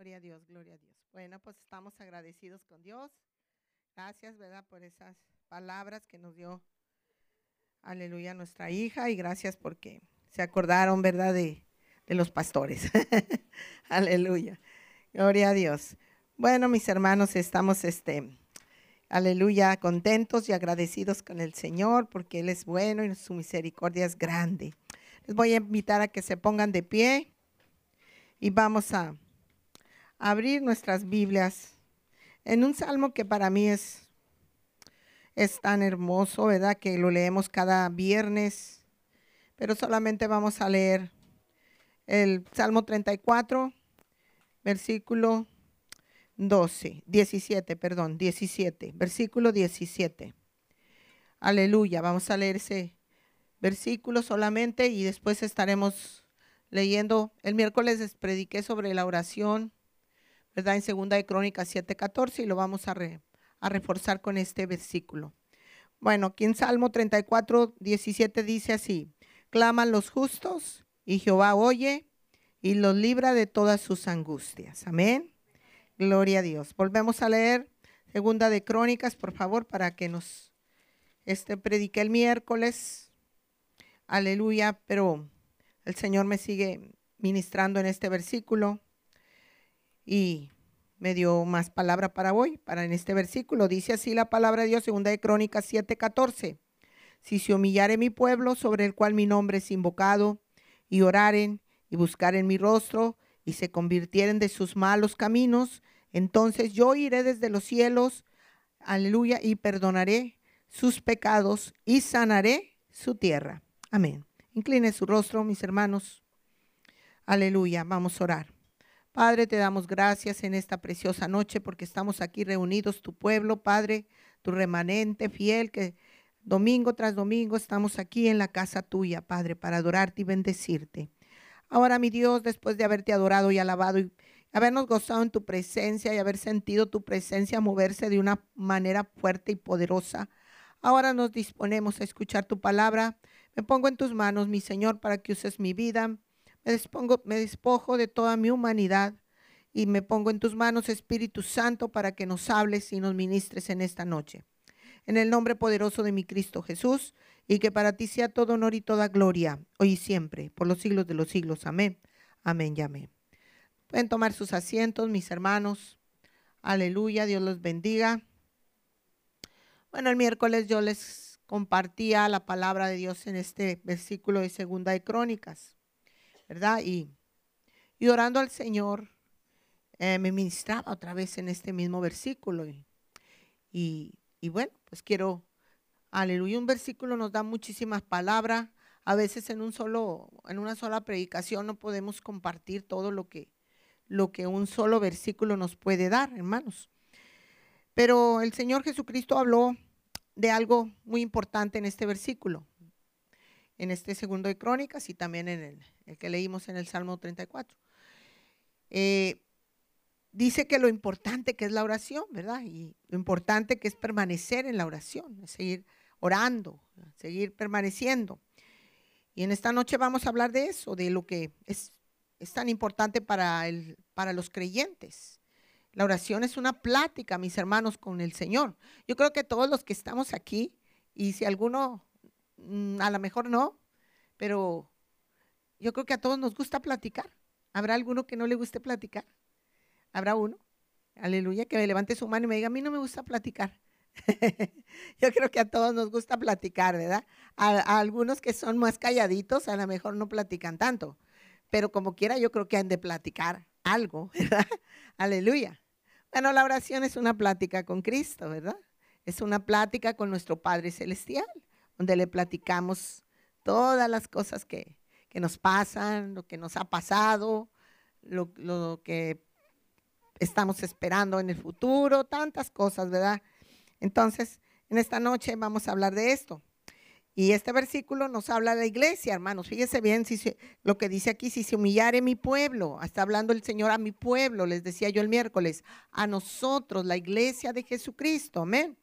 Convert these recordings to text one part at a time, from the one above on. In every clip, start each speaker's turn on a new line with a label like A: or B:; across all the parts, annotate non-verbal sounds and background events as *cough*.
A: Gloria a Dios, gloria a Dios. Bueno, pues estamos agradecidos con Dios. Gracias, ¿verdad? Por esas palabras que nos dio, aleluya, nuestra hija. Y gracias porque se acordaron, ¿verdad? De, de los pastores. *laughs* aleluya. Gloria a Dios. Bueno, mis hermanos, estamos, este, aleluya, contentos y agradecidos con el Señor porque Él es bueno y su misericordia es grande. Les voy a invitar a que se pongan de pie y vamos a abrir nuestras Biblias en un salmo que para mí es, es tan hermoso, ¿verdad? Que lo leemos cada viernes, pero solamente vamos a leer el Salmo 34, versículo 12, 17, perdón, 17, versículo 17. Aleluya, vamos a leer ese versículo solamente y después estaremos leyendo. El miércoles les prediqué sobre la oración ¿verdad? En segunda de Crónicas 7:14 y lo vamos a, reforzar con este versículo. Bueno, aquí en Salmo 34, 17 dice así, claman los justos y Jehová oye y los libra de todas sus angustias. Amén. Gloria a Dios. Volvemos a leer segunda de Crónicas, por favor, para que nos este predique el miércoles. Aleluya, pero el Señor me sigue ministrando en este versículo y me dio más palabra para hoy, para en este versículo. Dice así la palabra de Dios, segunda de Crónicas 7:14. Si se humillare mi pueblo sobre el cual mi nombre es invocado, y oraren y buscaren mi rostro, y se convirtieren de sus malos caminos, entonces yo iré desde los cielos, aleluya, y perdonaré sus pecados y sanaré su tierra. Amén. Incline su rostro, mis hermanos. Aleluya. Vamos a orar. Padre, te damos gracias en esta preciosa noche porque estamos aquí reunidos, tu pueblo, Padre, tu remanente fiel, que domingo tras domingo estamos aquí en la casa tuya, Padre, para adorarte y bendecirte. Ahora, mi Dios, después de haberte adorado y alabado y habernos gozado en tu presencia y haber sentido tu presencia moverse de una manera fuerte y poderosa, ahora nos disponemos a escuchar tu palabra. Me pongo en tus manos, mi Señor, para que uses mi vida me, me despojo de toda mi humanidad y me pongo en tus manos, Espíritu Santo, para que nos hables y nos ministres en esta noche. En el nombre poderoso de mi Cristo Jesús, y que para ti sea todo honor y toda gloria, hoy y siempre, por los siglos de los siglos. Amén. Amén y amén. Pueden tomar sus asientos, mis hermanos. Aleluya, Dios los bendiga. Bueno, el miércoles yo les compartía la palabra de Dios en este versículo de Segunda de Crónicas. ¿Verdad? Y, y orando al Señor, eh, me ministraba otra vez en este mismo versículo. Y, y, bueno, pues quiero, aleluya, un versículo nos da muchísimas palabras. A veces en un solo, en una sola predicación no podemos compartir todo lo que, lo que un solo versículo nos puede dar, hermanos. Pero el Señor Jesucristo habló de algo muy importante en este versículo en este segundo de Crónicas y también en el, que leímos en el Salmo 34. Eh, dice que lo importante que es la oración, ¿verdad? Y lo importante que es permanecer en la oración, seguir orando, seguir permaneciendo. Y en esta noche vamos a hablar de eso, de lo que es, es tan importante para, el, para los creyentes. La oración es una plática, mis hermanos, con el Señor. Yo creo que todos los que estamos aquí, y si alguno a lo mejor no, pero yo creo que a todos nos gusta platicar. ¿Habrá alguno que no le guste platicar? ¿Habrá uno? Aleluya, que me levante su mano y me diga, a mí no me gusta platicar. *laughs* yo creo que a todos nos gusta platicar, ¿verdad? A, algunos que son más calladitos, a lo mejor no platican tanto, pero como quiera yo creo que han de platicar algo, *laughs* ¿verdad? Aleluya. Bueno, la oración es una plática con Cristo, ¿verdad? Es una plática con nuestro Padre Celestial donde le platicamos todas las cosas que, nos pasan, lo que nos ha pasado, lo, lo, que estamos esperando en el futuro, tantas cosas, ¿verdad? Entonces, en esta noche vamos a hablar de esto. Y este versículo nos habla de la iglesia, hermanos. Fíjese bien si lo que dice aquí, si se humillare mi pueblo, está hablando el Señor a mi pueblo, les decía yo el miércoles, a nosotros, la iglesia de Jesucristo, amén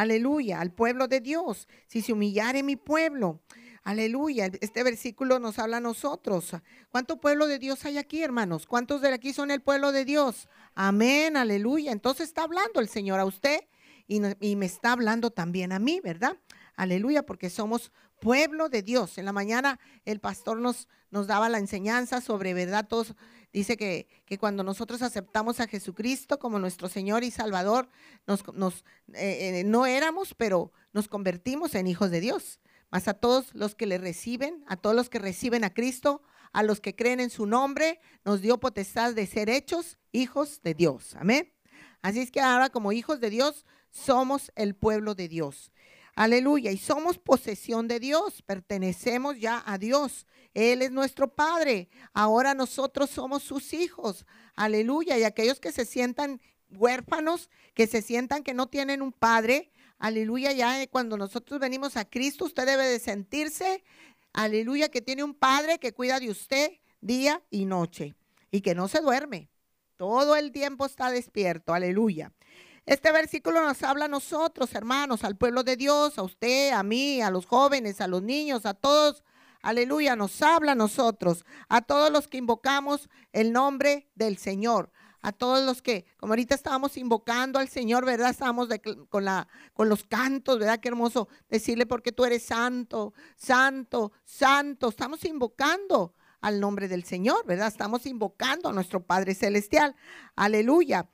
A: aleluya, al pueblo de Dios, si se humillare mi pueblo. Aleluya. Este versículo nos habla a nosotros. ¿Cuánto pueblo de Dios hay aquí, hermanos? ¿Cuántos de aquí son el pueblo de Dios? Amén, aleluya. Entonces está hablando el Señor a usted y, me está hablando también a mí, ¿verdad? Aleluya, porque somos pueblo de Dios. En la mañana el pastor nos, nos daba la enseñanza sobre, ¿verdad? Todos, dice que, que, cuando nosotros aceptamos a Jesucristo como nuestro Señor y Salvador, nos, nos eh, eh, no éramos, pero nos convertimos en hijos de Dios. Más a todos los que le reciben, a todos los que reciben a Cristo, a los que creen en su nombre, nos dio potestad de ser hechos hijos de Dios. Amén. Así es que ahora como hijos de Dios somos el pueblo de Dios. Aleluya. Y somos posesión de Dios, pertenecemos ya a Dios. Él es nuestro Padre. Ahora nosotros somos sus hijos. Aleluya. Y aquellos que se sientan huérfanos, que se sientan que no tienen un Padre, aleluya, ya cuando nosotros venimos a Cristo, usted debe de sentirse, aleluya, que tiene un Padre que cuida de usted día y noche y que no se duerme. Todo el tiempo está despierto, aleluya. Este versículo nos habla a nosotros, hermanos, al pueblo de Dios, a usted, a mí, a los jóvenes, a los niños, a todos. Aleluya, nos habla a nosotros, a todos los que invocamos el nombre del Señor, a todos los que, como ahorita estábamos invocando al Señor, ¿verdad? Estábamos con, la, con los cantos, ¿verdad? Qué hermoso decirle porque tú eres santo, santo, santo. Estamos invocando al nombre del Señor, ¿verdad? Estamos invocando a nuestro Padre Celestial. Aleluya.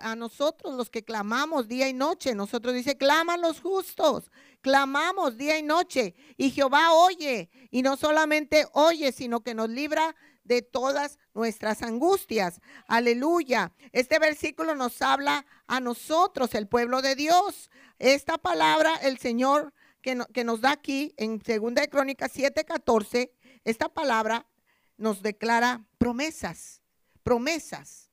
A: a nosotros los que clamamos día y noche, nosotros dice, claman los justos, clamamos día y noche y Jehová oye y no solamente oye, sino que nos libra de todas nuestras angustias. Aleluya. Este versículo nos habla a nosotros, el pueblo de Dios. Esta palabra el Señor que, nos da aquí en 2 de Crónicas 7:14, esta palabra nos declara promesas, promesas,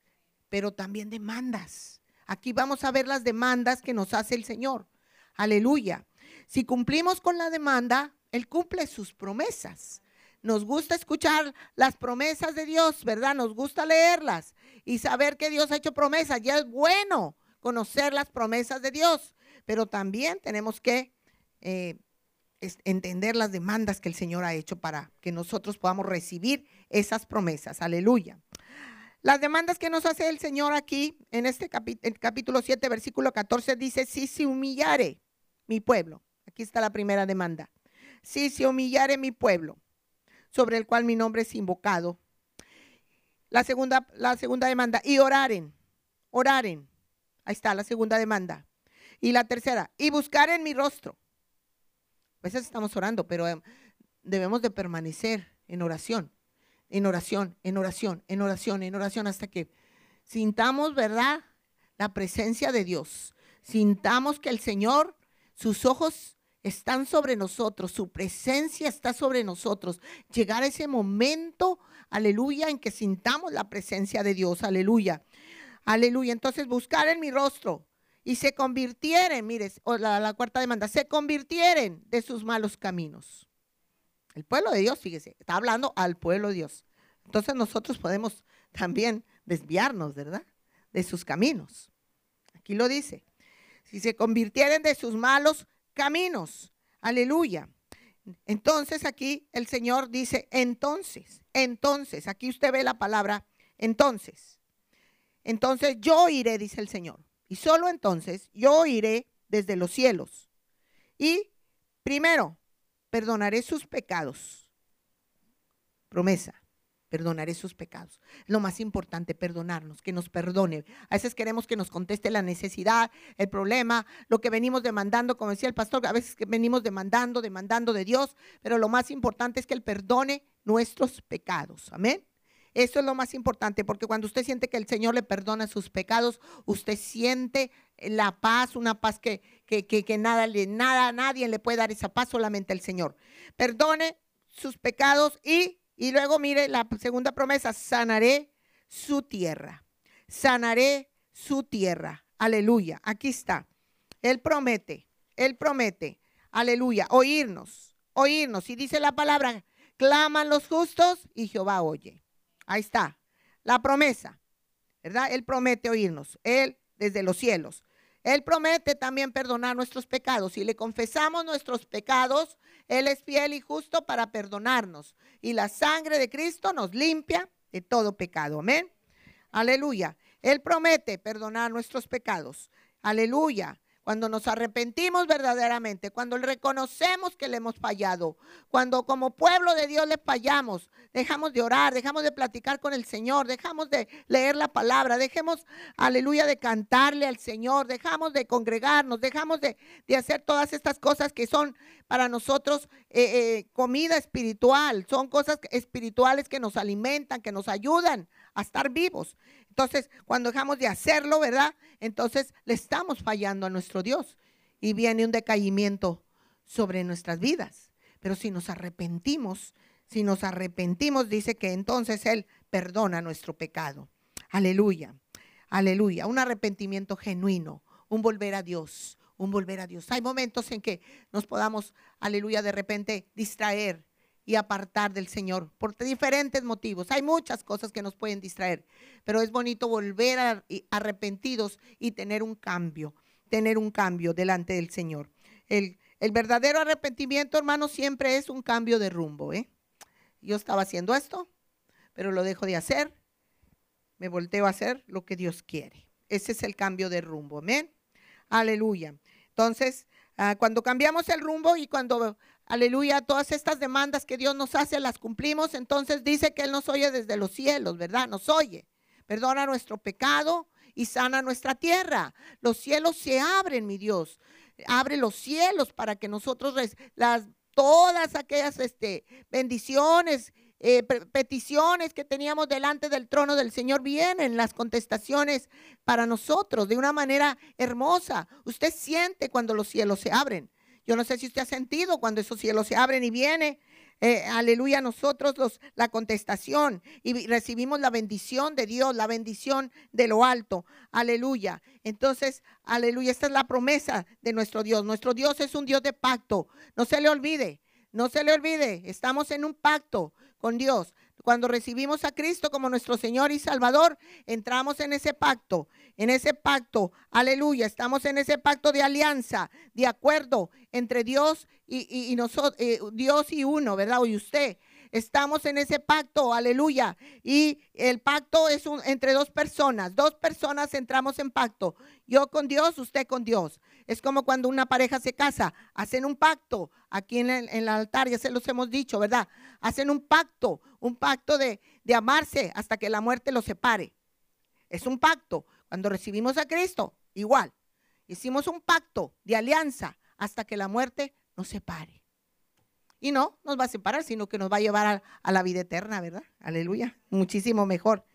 A: pero también demandas. Aquí vamos a ver las demandas que nos hace el Señor. Aleluya. Si cumplimos con la demanda, Él cumple sus promesas. Nos gusta escuchar las promesas de Dios, ¿verdad? Nos gusta leerlas y saber que Dios ha hecho promesas. Ya es bueno conocer las promesas de Dios, pero también tenemos que eh, entender las demandas que el Señor ha hecho para que nosotros podamos recibir esas promesas. Aleluya. Las demandas que nos hace el Señor aquí en este capítulo 7, versículo 14, dice, si se humillare mi pueblo. Aquí está la primera demanda. Si se humillare mi pueblo, sobre el cual mi nombre es invocado. La segunda, la segunda demanda, y oraren, oraren. Ahí está la segunda demanda. Y la tercera, y buscar en mi rostro. A veces estamos orando, pero em, debemos de permanecer en oración en oración, en oración, en oración, en oración, hasta que sintamos, ¿verdad? La presencia de Dios. Sintamos que el Señor, sus ojos están sobre nosotros, su presencia está sobre nosotros. Llegar a ese momento, aleluya, en que sintamos la presencia de Dios, aleluya. Aleluya. Entonces, buscar en mi rostro y se convirtieren, mire, la, la cuarta demanda, se convirtieren de sus malos caminos. El pueblo de Dios, fíjese, está hablando al pueblo de Dios. Entonces nosotros podemos también desviarnos, ¿verdad? De sus caminos. Aquí lo dice. Si se convirtieren de sus malos caminos. Aleluya. Entonces aquí el Señor dice, entonces, entonces, aquí usted ve la palabra, entonces. Entonces yo iré, dice el Señor. Y solo entonces yo iré desde los cielos. Y primero, perdonaré sus pecados. Promesa, perdonaré sus pecados. Lo más importante, perdonarnos, que nos perdone. A veces queremos que nos conteste la necesidad, el problema, lo que venimos demandando, como decía el pastor, a veces venimos demandando, demandando de Dios, pero lo más importante es que Él perdone nuestros pecados. Amén. Eso es lo más importante, porque cuando usted siente que el Señor le perdona sus pecados, usted siente la paz, una paz que, que, que, nada, nada, nadie le puede dar esa paz, solamente el Señor. Perdone sus pecados y, y luego mire la segunda promesa, sanaré su tierra. Sanaré su tierra. Aleluya. Aquí está. Él promete, Él promete, aleluya, oírnos, oírnos. Y dice la palabra, claman los justos y Jehová oye. Ahí está. La promesa, ¿verdad? Él promete oírnos. Él desde los cielos. Él promete también perdonar nuestros pecados. Si le confesamos nuestros pecados, Él es fiel y justo para perdonarnos. Y la sangre de Cristo nos limpia de todo pecado. Amén. Aleluya. Él promete perdonar nuestros pecados. Aleluya cuando nos arrepentimos verdaderamente, cuando reconocemos que le hemos fallado, cuando como pueblo de Dios le fallamos, dejamos de orar, dejamos de platicar con el Señor, dejamos de leer la palabra, dejemos, aleluya, de cantarle al Señor, dejamos de congregarnos, dejamos de, hacer todas estas cosas que son para nosotros eh, eh, comida espiritual, son cosas espirituales que nos alimentan, que nos ayudan a estar vivos. Entonces, cuando dejamos de hacerlo, ¿verdad? Entonces le estamos fallando a nuestro Dios y viene un decaimiento sobre nuestras vidas. Pero si nos arrepentimos, si nos arrepentimos, dice que entonces Él perdona nuestro pecado. Aleluya, aleluya. Un arrepentimiento genuino, un volver a Dios, un volver a Dios. Hay momentos en que nos podamos, aleluya, de repente distraer y apartar del Señor por diferentes motivos. Hay muchas cosas que nos pueden distraer, pero es bonito volver a, arrepentidos y tener un cambio, tener un cambio delante del Señor. El, verdadero arrepentimiento, hermano, siempre es un cambio de rumbo. ¿eh? Yo estaba haciendo esto, pero lo dejo de hacer, me volteo a hacer lo que Dios quiere. Ese es el cambio de rumbo. Amén. Aleluya. Entonces, ah, cuando cambiamos el rumbo y cuando aleluya, todas estas demandas que Dios nos hace las cumplimos, entonces dice que Él nos oye desde los cielos, ¿verdad? Nos oye, perdona nuestro pecado y sana nuestra tierra. Los cielos se abren, mi Dios. Abre los cielos para que nosotros las todas aquellas este, bendiciones, eh, peticiones que teníamos delante del trono del Señor vienen las contestaciones para nosotros de una manera hermosa. Usted siente cuando los cielos se abren. Yo no sé si usted ha sentido cuando esos cielos se abren y viene, eh, aleluya, nosotros los, la contestación y recibimos la bendición de Dios, la bendición de lo alto, aleluya. Entonces, aleluya, esta es la promesa de nuestro Dios. Nuestro Dios es un Dios de pacto. No se le olvide, no se le olvide, estamos en un pacto con Dios. Cuando recibimos a Cristo como nuestro Señor y Salvador, entramos en ese pacto, en ese pacto, aleluya, estamos en ese pacto de alianza, de acuerdo entre Dios y, nosotros, eh, Dios y uno, ¿verdad? Y usted. Estamos en ese pacto, aleluya. Y el pacto es un, entre dos personas. Dos personas entramos en pacto. Yo con Dios, usted con Dios. Es como cuando una pareja se casa, hacen un pacto. Aquí en el, altar ya se los hemos dicho, ¿verdad? Hacen un pacto, un pacto de, de amarse hasta que la muerte los separe. Es un pacto. Cuando recibimos a Cristo, igual. Hicimos un pacto de alianza hasta que la muerte nos separe. Y no nos va a separar, sino que nos va a llevar a, a la vida eterna, ¿verdad? Aleluya. Muchísimo mejor.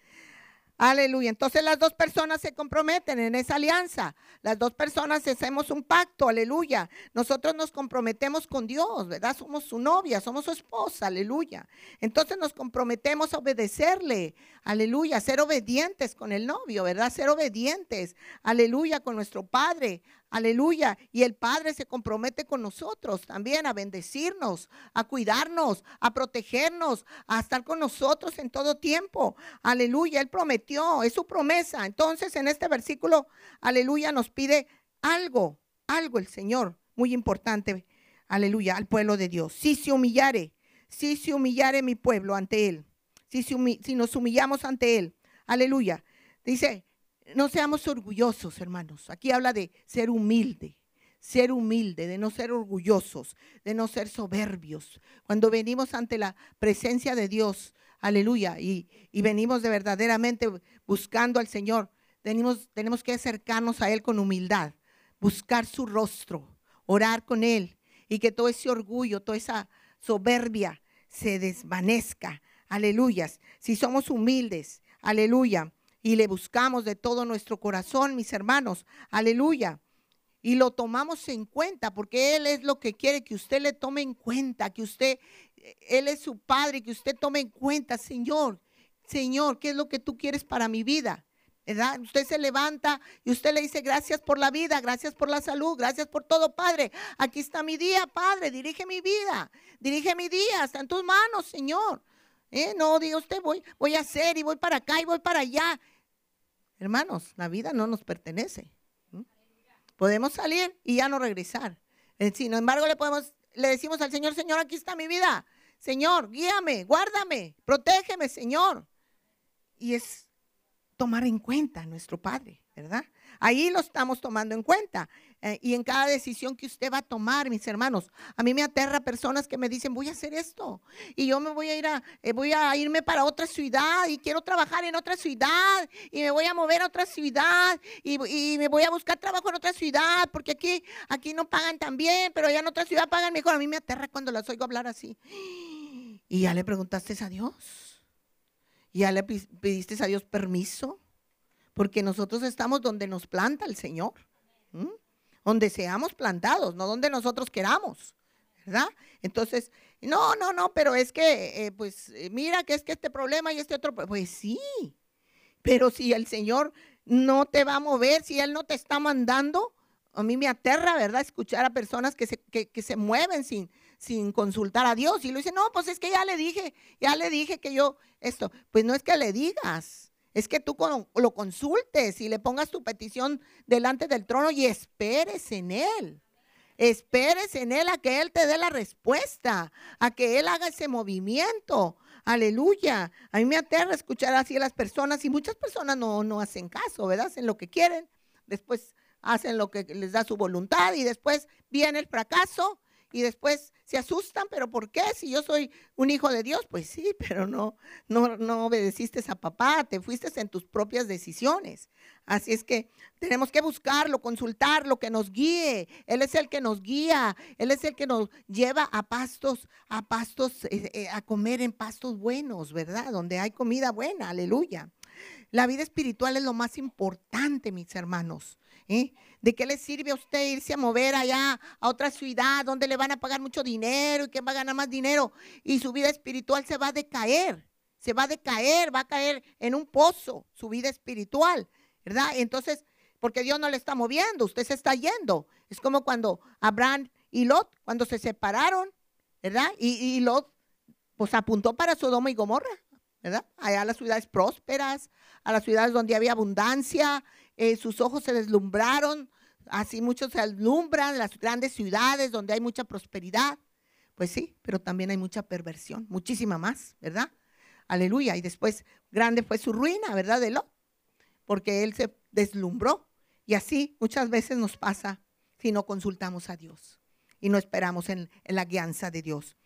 A: Aleluya. Entonces las dos personas se comprometen en esa alianza. Las dos personas hacemos un pacto. Aleluya. Nosotros nos comprometemos con Dios, ¿verdad? Somos su novia, somos su esposa. Aleluya. Entonces nos comprometemos a obedecerle. Aleluya. Ser obedientes con el novio, ¿verdad? Ser obedientes. Aleluya. Con nuestro Padre. Aleluya. Y el Padre se compromete con nosotros también a bendecirnos, a cuidarnos, a protegernos, a estar con nosotros en todo tiempo. Aleluya. Él prometió, es su promesa. Entonces en este versículo, aleluya, nos pide algo, algo el Señor, muy importante. Aleluya, al pueblo de Dios. Si se humillare, si se humillare mi pueblo ante Él, si, si nos humillamos ante Él. Aleluya. Dice, no seamos orgullosos, hermanos. Aquí habla de ser humilde, ser humilde, de no ser orgullosos, de no ser soberbios. Cuando venimos ante la presencia de Dios, aleluya, y, venimos de verdaderamente buscando al Señor, tenemos, tenemos que acercarnos a Él con humildad, buscar su rostro, orar con Él y que todo ese orgullo, toda esa soberbia se desvanezca. Aleluyas. Si somos humildes, aleluya y le buscamos de todo nuestro corazón, mis hermanos. Aleluya. Y lo tomamos en cuenta porque Él es lo que quiere que usted le tome en cuenta, que usted, Él es su Padre, que usted tome en cuenta, Señor, Señor, ¿qué es lo que tú quieres para mi vida? ¿verdad? Usted se levanta y usted le dice gracias por la vida, gracias por la salud, gracias por todo, Padre. Aquí está mi día, Padre, dirige mi vida, dirige mi día, está en tus manos, Señor. ¿Eh? No diga usted, voy, voy a hacer y voy para acá y voy para allá. Hermanos, la vida no nos pertenece. Podemos salir y ya no regresar. Eh, sin embargo, le podemos, le decimos al Señor, Señor, aquí está mi vida. Señor, guíame, guárdame, protégeme, Señor. Y es tomar en cuenta a nuestro Padre, ¿verdad? Ahí lo estamos tomando en cuenta. Eh, y en cada decisión que usted va a tomar, mis hermanos, a mí me aterra personas que me dicen, voy a hacer esto. Y yo me voy a ir a, eh, voy a irme para otra ciudad y quiero trabajar en otra ciudad y me voy a mover a otra ciudad y, me voy a buscar trabajo en otra ciudad porque aquí, aquí no pagan tan bien, pero allá en otra ciudad pagan mejor. A mí me aterra cuando las oigo hablar así. *gasps* Y ya le preguntaste a Dios. Ya le pediste a Dios permiso porque nosotros estamos donde nos planta el Señor. Donde seamos plantados, no donde nosotros queramos. ¿Verdad? Entonces, no, no, no, pero es que, eh, pues, eh, mira que es que este problema y este otro, pues sí, pero si el Señor no te va a mover, si Él no te está mandando, a mí me aterra, ¿verdad? Escuchar a personas que se, que, se mueven sin, sin consultar a Dios y lo dicen, no, pues es que ya le dije, ya le dije que yo, esto, pues no es que le digas, es que tú lo consultes y le pongas tu petición delante del trono y esperes en Él. Esperes en Él a que Él te dé la respuesta, a que Él haga ese movimiento. Aleluya. A mí me aterra escuchar así a las personas y muchas personas no, no hacen caso, ¿verdad? Hacen lo que quieren, después hacen lo que les da su voluntad y después viene el fracaso y después se asustan, pero ¿por qué? Si yo soy un hijo de Dios, pues sí, *laughs* pero no, no, no obedeciste a papá, te fuiste en tus propias decisiones. Así es que tenemos que buscarlo, consultarlo, que nos guíe. Él es el que nos guía, Él es el que nos lleva a pastos, a pastos, eh, eh, a comer en pastos buenos, ¿verdad? Donde hay comida buena, aleluya. La vida espiritual es lo más importante, mis hermanos. ¿eh? ¿De qué le sirve a usted irse a mover allá a otra ciudad donde le van a pagar mucho dinero y que va a ganar más dinero y su vida espiritual se va a decaer? Se va a decaer, va a caer en un pozo su vida espiritual, ¿verdad? Entonces, porque Dios no le está moviendo, usted se está yendo. Es como cuando Abraham y Lot, cuando se separaron, ¿verdad? Y, Lot, pues apuntó para Sodoma y Gomorra, ¿verdad? Allá a las ciudades prósperas, a las ciudades donde había abundancia, eh, sus ojos se deslumbraron, así muchos se alumbran, las grandes ciudades donde hay mucha prosperidad. Pues sí, pero también hay mucha perversión, muchísima más, ¿verdad? Aleluya. Y después grande fue su ruina, ¿verdad? Porque él se deslumbró. Y así muchas veces nos pasa si no consultamos a Dios y no esperamos en, en la guianza de Dios.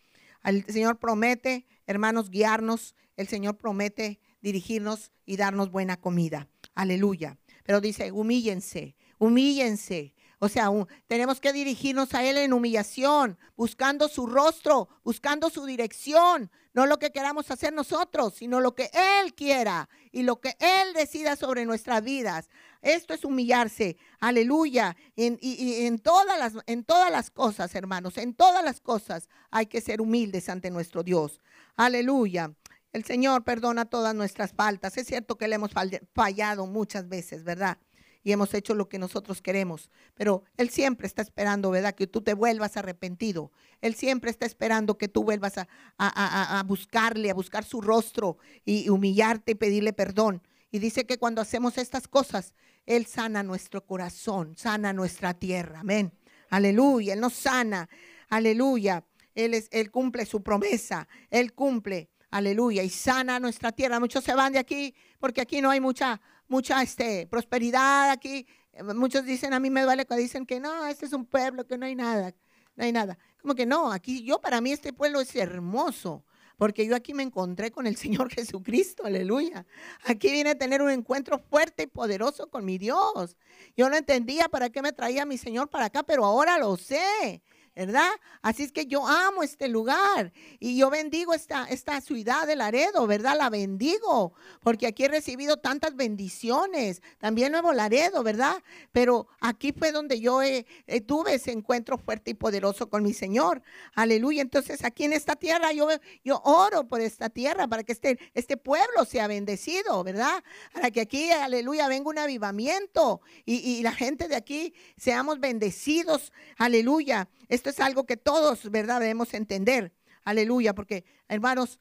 A: El Señor promete, hermanos, guiarnos. El Señor promete dirigirnos y darnos buena comida. Aleluya. Pero dice, humíllense, humíllense. O sea, tenemos que dirigirnos a Él en humillación, buscando su rostro, buscando su dirección, no lo que queramos hacer nosotros, sino lo que Él quiera y lo que Él decida sobre nuestras vidas. Esto es humillarse, aleluya. y, en, todas las, en todas las cosas, hermanos, en todas las cosas hay que ser humildes ante nuestro Dios. Aleluya. El Señor perdona todas nuestras faltas. Es cierto que le hemos fallado muchas veces, ¿verdad? Y hemos hecho lo que nosotros queremos. Pero Él siempre está esperando, ¿verdad? Que tú te vuelvas arrepentido. Él siempre está esperando que tú vuelvas a, buscarle, a buscar su rostro y humillarte y pedirle perdón. Y dice que cuando hacemos estas cosas, Él sana nuestro corazón, sana nuestra tierra. Amén. Aleluya. Él nos sana. Aleluya. Él, es, él cumple su promesa. Él cumple Aleluya. Y sana nuestra tierra. Muchos se van de aquí porque aquí no hay mucha, mucha este, prosperidad. Aquí muchos dicen, a mí me duele cuando dicen que no, este es un pueblo, que no hay nada. No hay nada. Como que no, aquí yo para mí este pueblo es hermoso. Porque yo aquí me encontré con el *laughs* Señor Jesucristo, aleluya. Aquí vine a tener un encuentro fuerte y poderoso con mi Dios. Yo no entendía para qué me traía mi Señor para acá, pero ahora lo sé. ¿Verdad? Así es que yo amo este lugar y yo bendigo esta, esta ciudad de Laredo, ¿verdad? La bendigo porque aquí he recibido tantas bendiciones. También Nuevo Laredo, ¿verdad? Pero aquí fue donde yo tuve ese encuentro fuerte y poderoso con mi Señor. Aleluya. Entonces aquí en esta tierra yo, yo oro por esta tierra para que este, este pueblo sea bendecido, ¿verdad? Para que aquí, aleluya, venga un avivamiento y la gente de aquí seamos bendecidos. Aleluya es algo que todos, ¿verdad?, debemos entender. Aleluya, porque hermanos,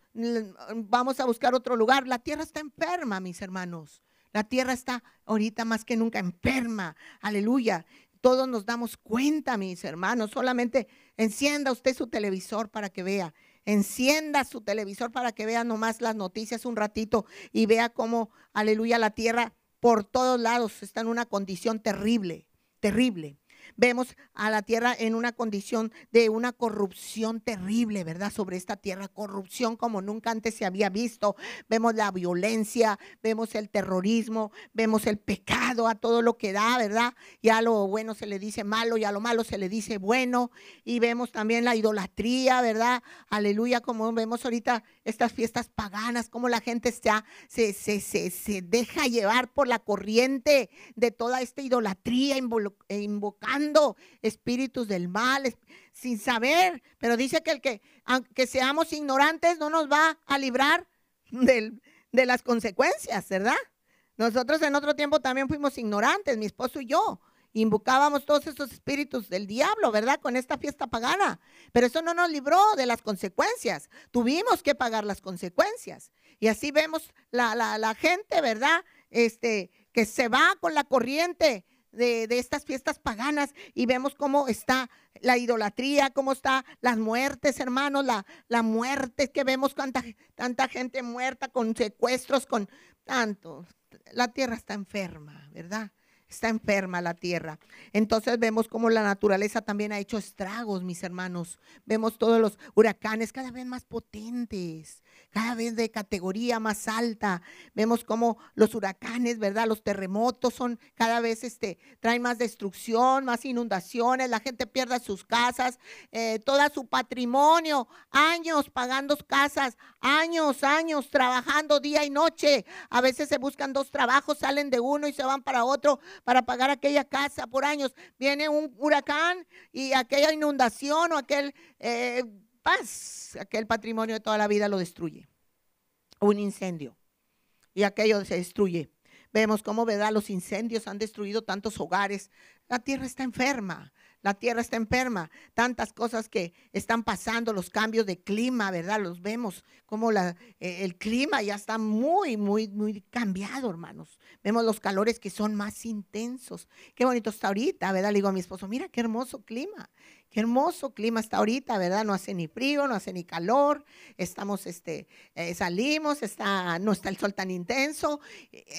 A: vamos a buscar otro lugar. La tierra está enferma, mis hermanos. La tierra está ahorita más que nunca enferma. Aleluya. todos nos damos cuenta, mis hermanos. Solamente encienda usted su televisor para que vea. Encienda su televisor para que vea nomás las noticias un ratito y vea cómo, aleluya, la tierra por todos lados está en una condición terrible, terrible. Vemos a la tierra en una condición de una corrupción terrible, ¿verdad? Sobre esta tierra, corrupción como nunca antes se había visto. Vemos la violencia, vemos el terrorismo, vemos el pecado a todo lo que da, ¿verdad? Y a lo bueno se le dice malo y a lo malo se le dice bueno. Y vemos también la idolatría, ¿verdad? Aleluya, como vemos ahorita estas fiestas paganas, como la gente se, se, se, se deja llevar por la corriente de toda esta idolatría, espíritus del mal, sin saber, pero dice que el que, aunque seamos ignorantes, no nos va a librar de las consecuencias, ¿verdad? Nosotros en otro tiempo también fuimos ignorantes, mi esposo y yo. Invocábamos todos esos espíritus del diablo, ¿verdad? Con esta fiesta pagana. Pero eso no nos libró de las consecuencias. Tuvimos que pagar las consecuencias. Y así vemos la, la, la gente, ¿verdad? Este, que se va con la corriente de, estas fiestas paganas y vemos cómo está la idolatría, cómo está las muertes, hermanos, la, la muerte, que vemos cuánta, tanta gente muerta con secuestros, con tanto. La tierra está enferma, ¿verdad? Está enferma la tierra. Entonces vemos cómo la naturaleza también ha hecho estragos, mis hermanos. Vemos todos los huracanes cada vez más potentes cada vez de categoría más alta. Vemos cómo los huracanes, ¿verdad? Los terremotos son cada vez, este, traen más destrucción, más inundaciones, la gente pierde sus casas, eh, todo su patrimonio, años pagando casas, años, años trabajando día y noche. A veces se buscan dos trabajos, salen de uno y se van para otro para pagar aquella casa por años. Viene un huracán y aquella inundación o aquel... Eh, paz, aquel patrimonio de toda la vida lo destruye. Un incendio. Y aquello se destruye. Vemos cómo, ¿verdad? Los incendios han destruido tantos hogares. La tierra está enferma. La tierra está enferma. Tantas cosas que están pasando, los cambios de clima, ¿verdad? Los vemos como eh, el clima ya está muy, muy, muy cambiado, hermanos. Vemos los calores que son más intensos. Qué bonito está ahorita, ¿verdad? Le digo a mi esposo, mira qué hermoso clima. Hermoso clima está ahorita, ¿verdad? No hace ni frío, no hace ni calor. Estamos, este, eh, salimos, está, no está el sol tan intenso.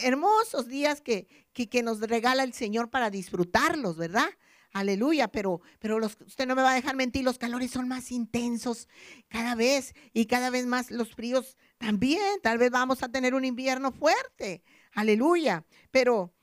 A: Hermosos días que, que, nos regala el Señor para disfrutarlos, ¿verdad? Aleluya, pero, pero los, usted no me va a dejar mentir, los calores son más intensos cada vez y cada vez más los fríos también. Tal vez vamos a tener un invierno fuerte. Aleluya. Pero,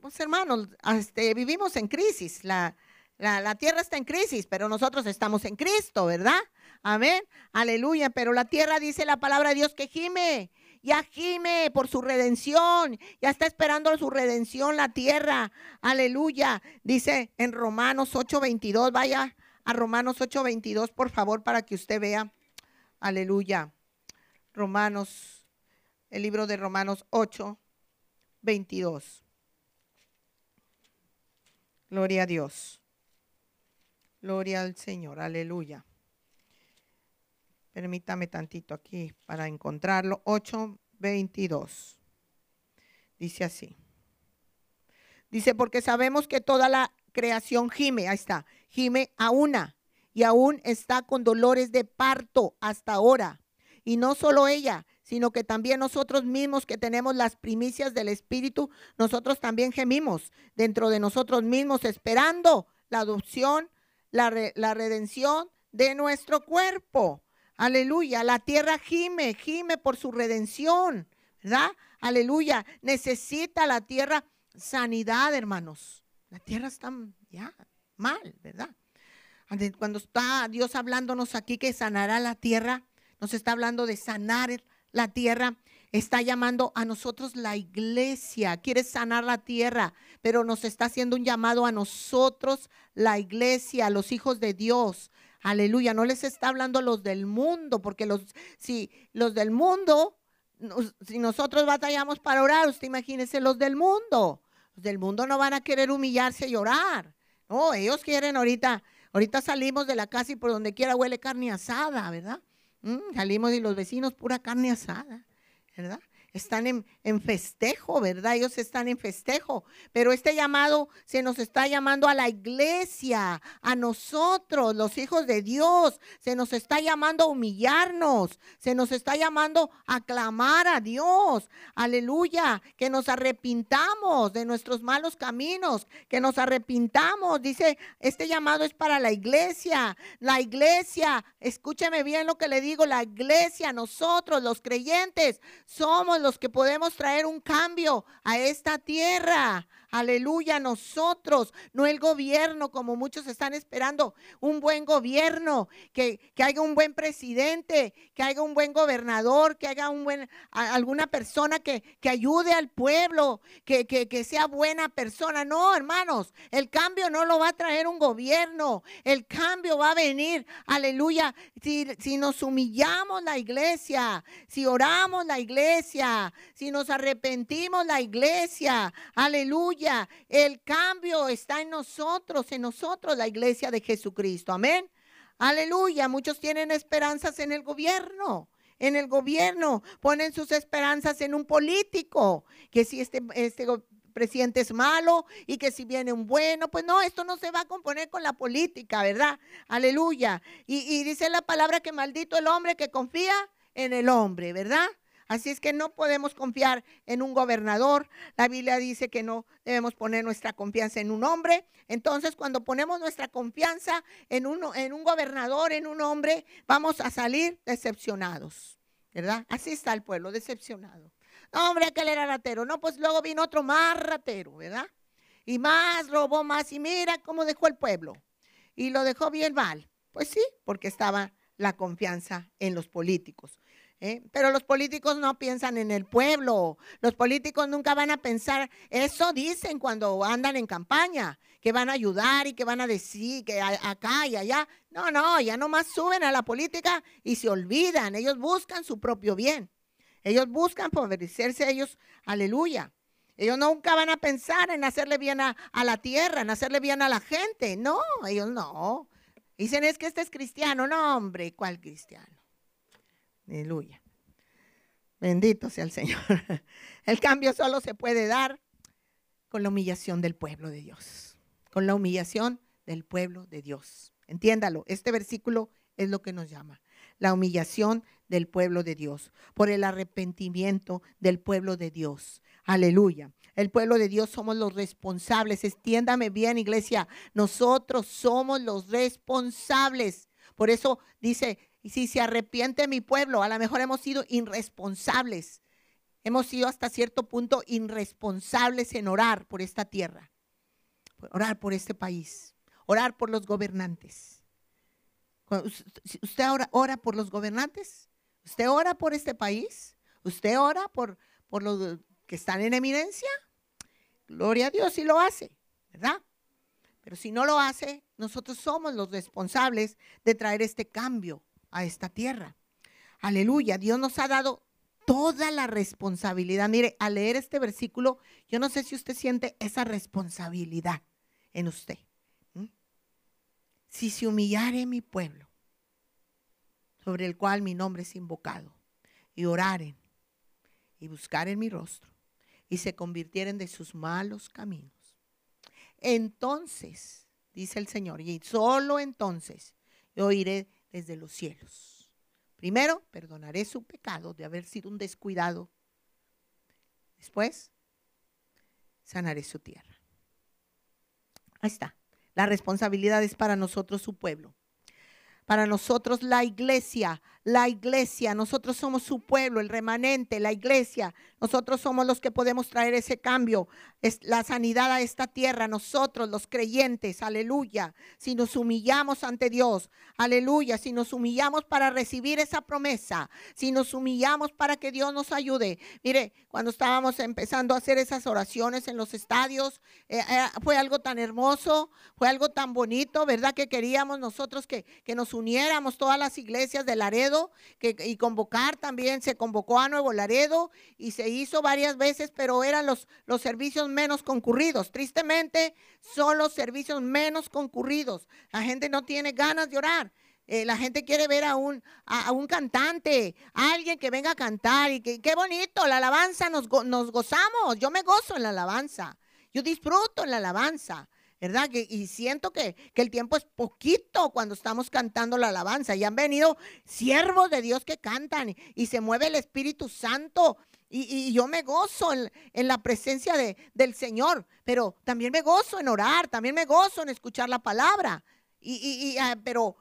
A: pues hermanos, este, vivimos en crisis. La, la, tierra está en crisis, pero nosotros estamos en Cristo, ¿verdad? Amén. Aleluya. Pero la tierra dice la palabra de Dios que gime. Ya gime por su redención. Ya está esperando su redención la tierra. Aleluya. Dice en Romanos 8:22. Vaya a Romanos 8:22, por favor, para que usted vea. Aleluya. Romanos, el libro de Romanos 8:22. Gloria a Dios. Gloria al Señor, aleluya. Permítame tantito aquí para encontrarlo. 8.22. Dice así. Dice, porque sabemos que toda la creación gime, ahí está, gime a una y aún está con dolores de parto hasta ahora. Y no solo ella, sino que también nosotros mismos que tenemos las primicias del Espíritu, nosotros también gemimos dentro de nosotros mismos esperando la adopción la, redención de nuestro cuerpo. Aleluya. La tierra gime, gime por su redención. ¿Verdad? Aleluya. Necesita la tierra sanidad, hermanos. La tierra está ya mal, ¿verdad? Cuando está Dios hablándonos aquí que sanará la tierra, nos está hablando de sanar la tierra está llamando a nosotros la iglesia, quiere sanar la tierra, pero nos está haciendo un llamado a nosotros, la iglesia, los hijos de Dios. Aleluya, no les está hablando a los del mundo, porque los, si los del mundo, si nosotros batallamos para orar, usted imagínese los del mundo. Los del mundo no van a querer humillarse y orar. No, ellos quieren ahorita, ahorita salimos de la casa y por donde quiera huele carne asada, ¿verdad? Mm, salimos y los vecinos pura carne asada. ¿Verdad? Están en, en, festejo, ¿verdad? Ellos están en festejo. Pero este llamado se nos está llamando a la iglesia, a nosotros, los hijos de Dios. Se nos está llamando a humillarnos. Se nos está llamando a clamar a Dios. Aleluya. Que nos arrepintamos de nuestros malos caminos. Que nos arrepintamos. Dice, este llamado es para la iglesia. La iglesia, escúcheme bien lo que le digo, la iglesia, nosotros los creyentes, somos los que podemos traer un cambio a esta tierra. Aleluya, nosotros, no el gobierno como muchos están esperando, un buen gobierno, que, haya un buen presidente, que haya un buen gobernador, que haya un buen, alguna persona que, que ayude al pueblo, que, que, sea buena persona. No, hermanos, el cambio no lo va a traer un gobierno, el cambio va a venir, aleluya, si, si nos humillamos la iglesia, si oramos la iglesia, si nos arrepentimos la iglesia, aleluya el cambio está en nosotros, en nosotros, la iglesia de Jesucristo. Amén. Aleluya. Muchos tienen esperanzas en el gobierno. En el gobierno ponen sus esperanzas en un político, que si este, este presidente es malo y que si viene un bueno, pues no, esto no se va a componer con la política, ¿verdad? Aleluya. Y, y dice la palabra que maldito el hombre que confía en el hombre, ¿verdad? Así es que no podemos confiar en un gobernador. La Biblia dice que no debemos poner nuestra confianza en un hombre. Entonces, cuando ponemos nuestra confianza en, uno, en un gobernador, en un hombre, vamos a salir decepcionados. ¿Verdad? Así está el pueblo, decepcionado. No, hombre, aquel era ratero. No, pues luego vino otro más ratero, ¿verdad? Y más, robó más. Y mira cómo dejó el pueblo. Y lo dejó bien mal. Pues sí, porque estaba la confianza en los políticos. ¿eh? Pero los políticos no piensan en el pueblo. Los políticos nunca van a pensar, eso dicen cuando andan en campaña, que van a ayudar y que van a decir que acá y allá. No, no, ya nomás suben a la política y se olvidan. Ellos buscan su propio bien. Ellos buscan favorecerse ellos. Aleluya. Ellos nunca van a pensar en hacerle bien a, la tierra, en hacerle bien a la gente. No, ellos no. Dicen es que este es cristiano. No, hombre, ¿cuál cristiano? Aleluya. Bendito sea el Señor. *laughs* El cambio solo se puede dar con la humillación del pueblo de Dios. Con la humillación del pueblo de Dios. Entiéndalo, este versículo es lo que nos llama. La humillación del pueblo de Dios. Por el arrepentimiento del pueblo de Dios. Aleluya. El pueblo de Dios somos los responsables. Estiéndame bien, iglesia. Nosotros somos los responsables. Por eso dice, si se arrepiente mi pueblo, a lo mejor hemos sido irresponsables. Hemos sido hasta cierto punto irresponsables en orar por esta tierra, orar por este país, orar por los gobernantes. ¿Usted ora, ora por los gobernantes? ¿Usted ora por este país? ¿Usted ora por, por los que están en eminencia? Gloria a Dios si lo hace, ¿verdad? Pero si no lo hace, nosotros somos los responsables de traer este cambio a esta tierra. Aleluya, Dios nos ha dado toda la responsabilidad. Mire, al leer este versículo, yo no sé si usted siente esa responsabilidad en usted. Si se humillare mi pueblo, sobre el cual mi nombre es invocado, y oraren y buscaren mi rostro, y se convirtieren de sus malos caminos, entonces, dice el Señor, y solo entonces yo iré desde los cielos. Primero, perdonaré su pecado de haber sido un descuidado. Después, sanaré su tierra. Ahí está. La responsabilidad es para nosotros, su pueblo. Para nosotros, la iglesia, la iglesia, nosotros somos su pueblo, el remanente, la iglesia, nosotros somos los que podemos traer ese cambio, la sanidad a esta tierra, nosotros los creyentes, aleluya, si nos humillamos ante Dios, aleluya, si nos humillamos para recibir esa promesa, si nos humillamos para que Dios nos ayude. Mire, cuando estábamos empezando a hacer esas oraciones en los estadios, eh, eh, fue algo tan hermoso, fue algo tan bonito, ¿verdad? Que queríamos nosotros que, que nos uniéramos todas las iglesias de Laredo que, y convocar también, se convocó a Nuevo Laredo y se hizo varias veces, pero eran los, los servicios menos concurridos. Tristemente, son los servicios menos concurridos. La gente no tiene ganas de orar. Eh, la gente quiere ver a un, a, un cantante, a alguien que venga a cantar y que qué bonito, la alabanza nos, nos gozamos. Yo me gozo en la alabanza. Yo disfruto en la alabanza. ¿Verdad? y siento que, el tiempo es poquito cuando estamos cantando la alabanza. Y han venido siervos de Dios que cantan y, se mueve el Espíritu Santo. Y, yo me gozo en, la presencia de, del Señor, pero también me gozo en orar, también me gozo en escuchar la palabra. Y, ah, pero,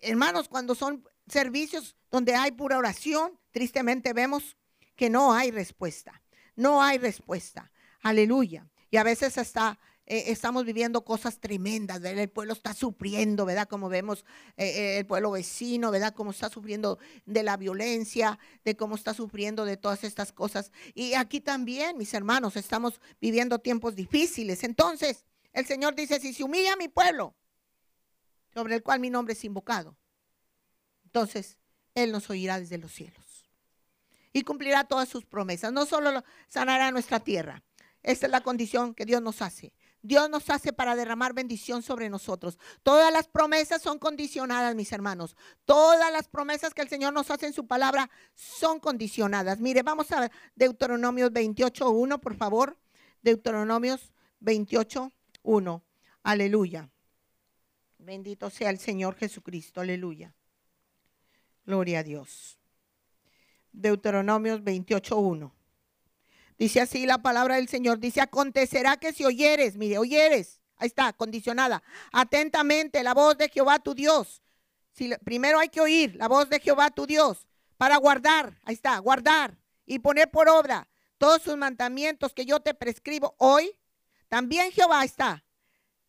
A: hermanos, cuando son servicios donde hay pura oración, tristemente vemos que no hay respuesta. No hay respuesta. Aleluya. Y a veces hasta eh, estamos viviendo cosas tremendas. El pueblo está sufriendo, ¿verdad? Como vemos eh, el pueblo vecino, ¿verdad? Cómo está sufriendo de la violencia, de cómo está sufriendo de todas estas cosas. Y aquí también, mis hermanos, estamos viviendo tiempos difíciles. Entonces, el Señor dice, si se humilla mi pueblo, sobre el cual mi nombre es invocado, entonces Él nos oirá desde los cielos y cumplirá todas sus promesas. No solo sanará nuestra tierra, esta es la condición que Dios nos hace, Dios nos hace para derramar bendición sobre nosotros. Todas las promesas son condicionadas, mis hermanos. Todas las promesas que el Señor nos hace en su palabra son condicionadas. Mire, vamos a Deuteronomios 28.1, por favor. Deuteronomios 28.1. Aleluya. Bendito sea el Señor Jesucristo. Aleluya. Gloria a Dios. Deuteronomios 28.1. Dice así la palabra del Señor. Dice, acontecerá que si oyeres, mire, oyeres, ahí está, condicionada, atentamente la voz de Jehová tu Dios. Si, primero hay que oír la voz de Jehová tu Dios para guardar, ahí está, guardar y poner por obra todos sus mandamientos que yo te prescribo hoy. También Jehová está,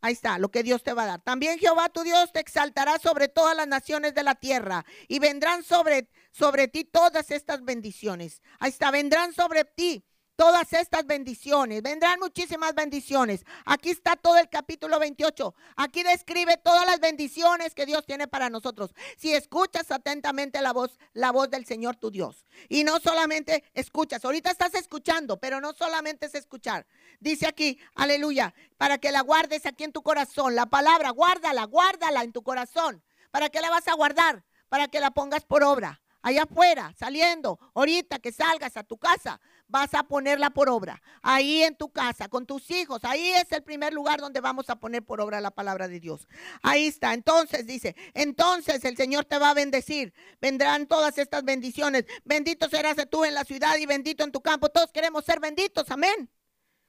A: Ahí está, lo que Dios te va a dar. También Jehová tu Dios te exaltará sobre todas las naciones de la tierra y vendrán sobre, sobre ti todas estas bendiciones. Ahí está, vendrán sobre ti todas estas bendiciones. Vendrán muchísimas bendiciones. Aquí está todo el capítulo 28. Aquí describe todas las bendiciones que Dios tiene para nosotros. Si escuchas atentamente la voz, la voz del Señor tu Dios. Y no solamente escuchas, ahorita estás escuchando, pero no solamente es escuchar. Dice aquí, aleluya, para que la guardes aquí en tu corazón. La palabra, guárdala, guárdala en tu corazón. ¿Para qué la vas a guardar? Para que la pongas por obra allá afuera, saliendo, ahorita que salgas a tu casa, vas a ponerla por obra. Ahí en tu casa, con tus hijos, ahí es el primer lugar donde vamos a poner por obra la palabra de Dios. Ahí está. Entonces dice, entonces el Señor te va a bendecir. Vendrán todas estas bendiciones. Bendito serás tú en la ciudad y bendito en tu campo. Todos queremos ser benditos. Amén.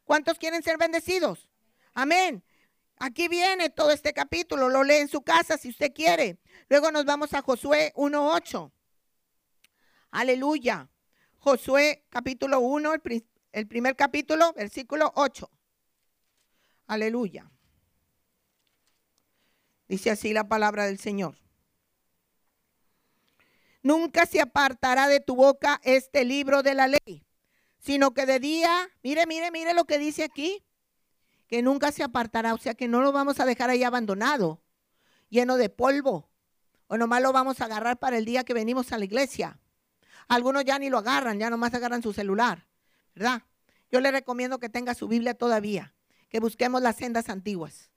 A: ¿Cuántos quieren ser bendecidos? Amén. Aquí viene todo este capítulo, lo lee en su casa si usted quiere. Luego nos vamos a Josué 1.8. Aleluya. Josué capítulo 1, el, primer capítulo, versículo 8. Aleluya. Dice así la palabra del Señor. Nunca se apartará de tu boca este libro de la ley, sino que de día, mire, mire, mire lo que dice aquí, que nunca se apartará, o sea que no lo vamos a dejar ahí abandonado, lleno de polvo, o nomás lo vamos a agarrar para el día que venimos a la iglesia. Algunos ya ni lo agarran, ya nomás agarran su celular, ¿verdad? Yo le recomiendo que tenga su Biblia todavía, que busquemos las sendas antiguas.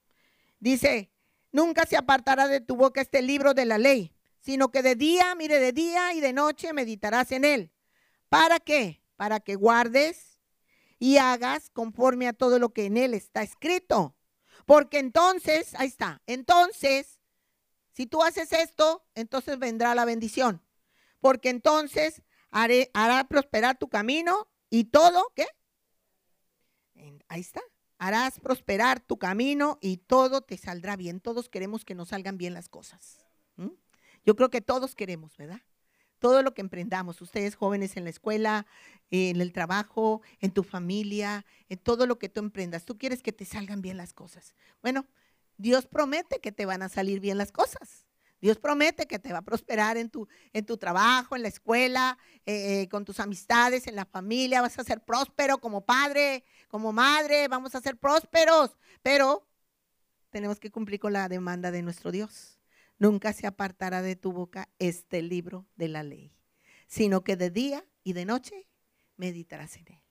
A: Dice, nunca se apartará de tu boca este libro de la ley, sino que de día, mire, de día y de noche meditarás en él. ¿Para qué? Para que guardes y hagas conforme a todo lo que en él está escrito. Porque entonces, ahí está, entonces, si tú haces esto, entonces vendrá la bendición porque entonces haré, hará prosperar tu camino y todo, ¿qué? Ahí está. Harás prosperar tu camino y todo te saldrá bien. Todos queremos que nos salgan bien las cosas. Yo creo que todos queremos, ¿verdad? Todo lo que emprendamos, ustedes jóvenes en la escuela, en el trabajo, en tu familia, en todo lo que tú emprendas, tú quieres que te salgan bien las cosas. Bueno, Dios promete que te van a salir bien las cosas. Dios promete que te va a prosperar en tu, en tu trabajo, en la escuela, eh, eh, con tus amistades, en la familia. Vas a ser próspero como padre, como madre. Vamos a ser prósperos. Pero tenemos que cumplir con la demanda de nuestro Dios. Nunca se apartará de tu boca este libro de la ley, sino que de día y de noche meditarás en él.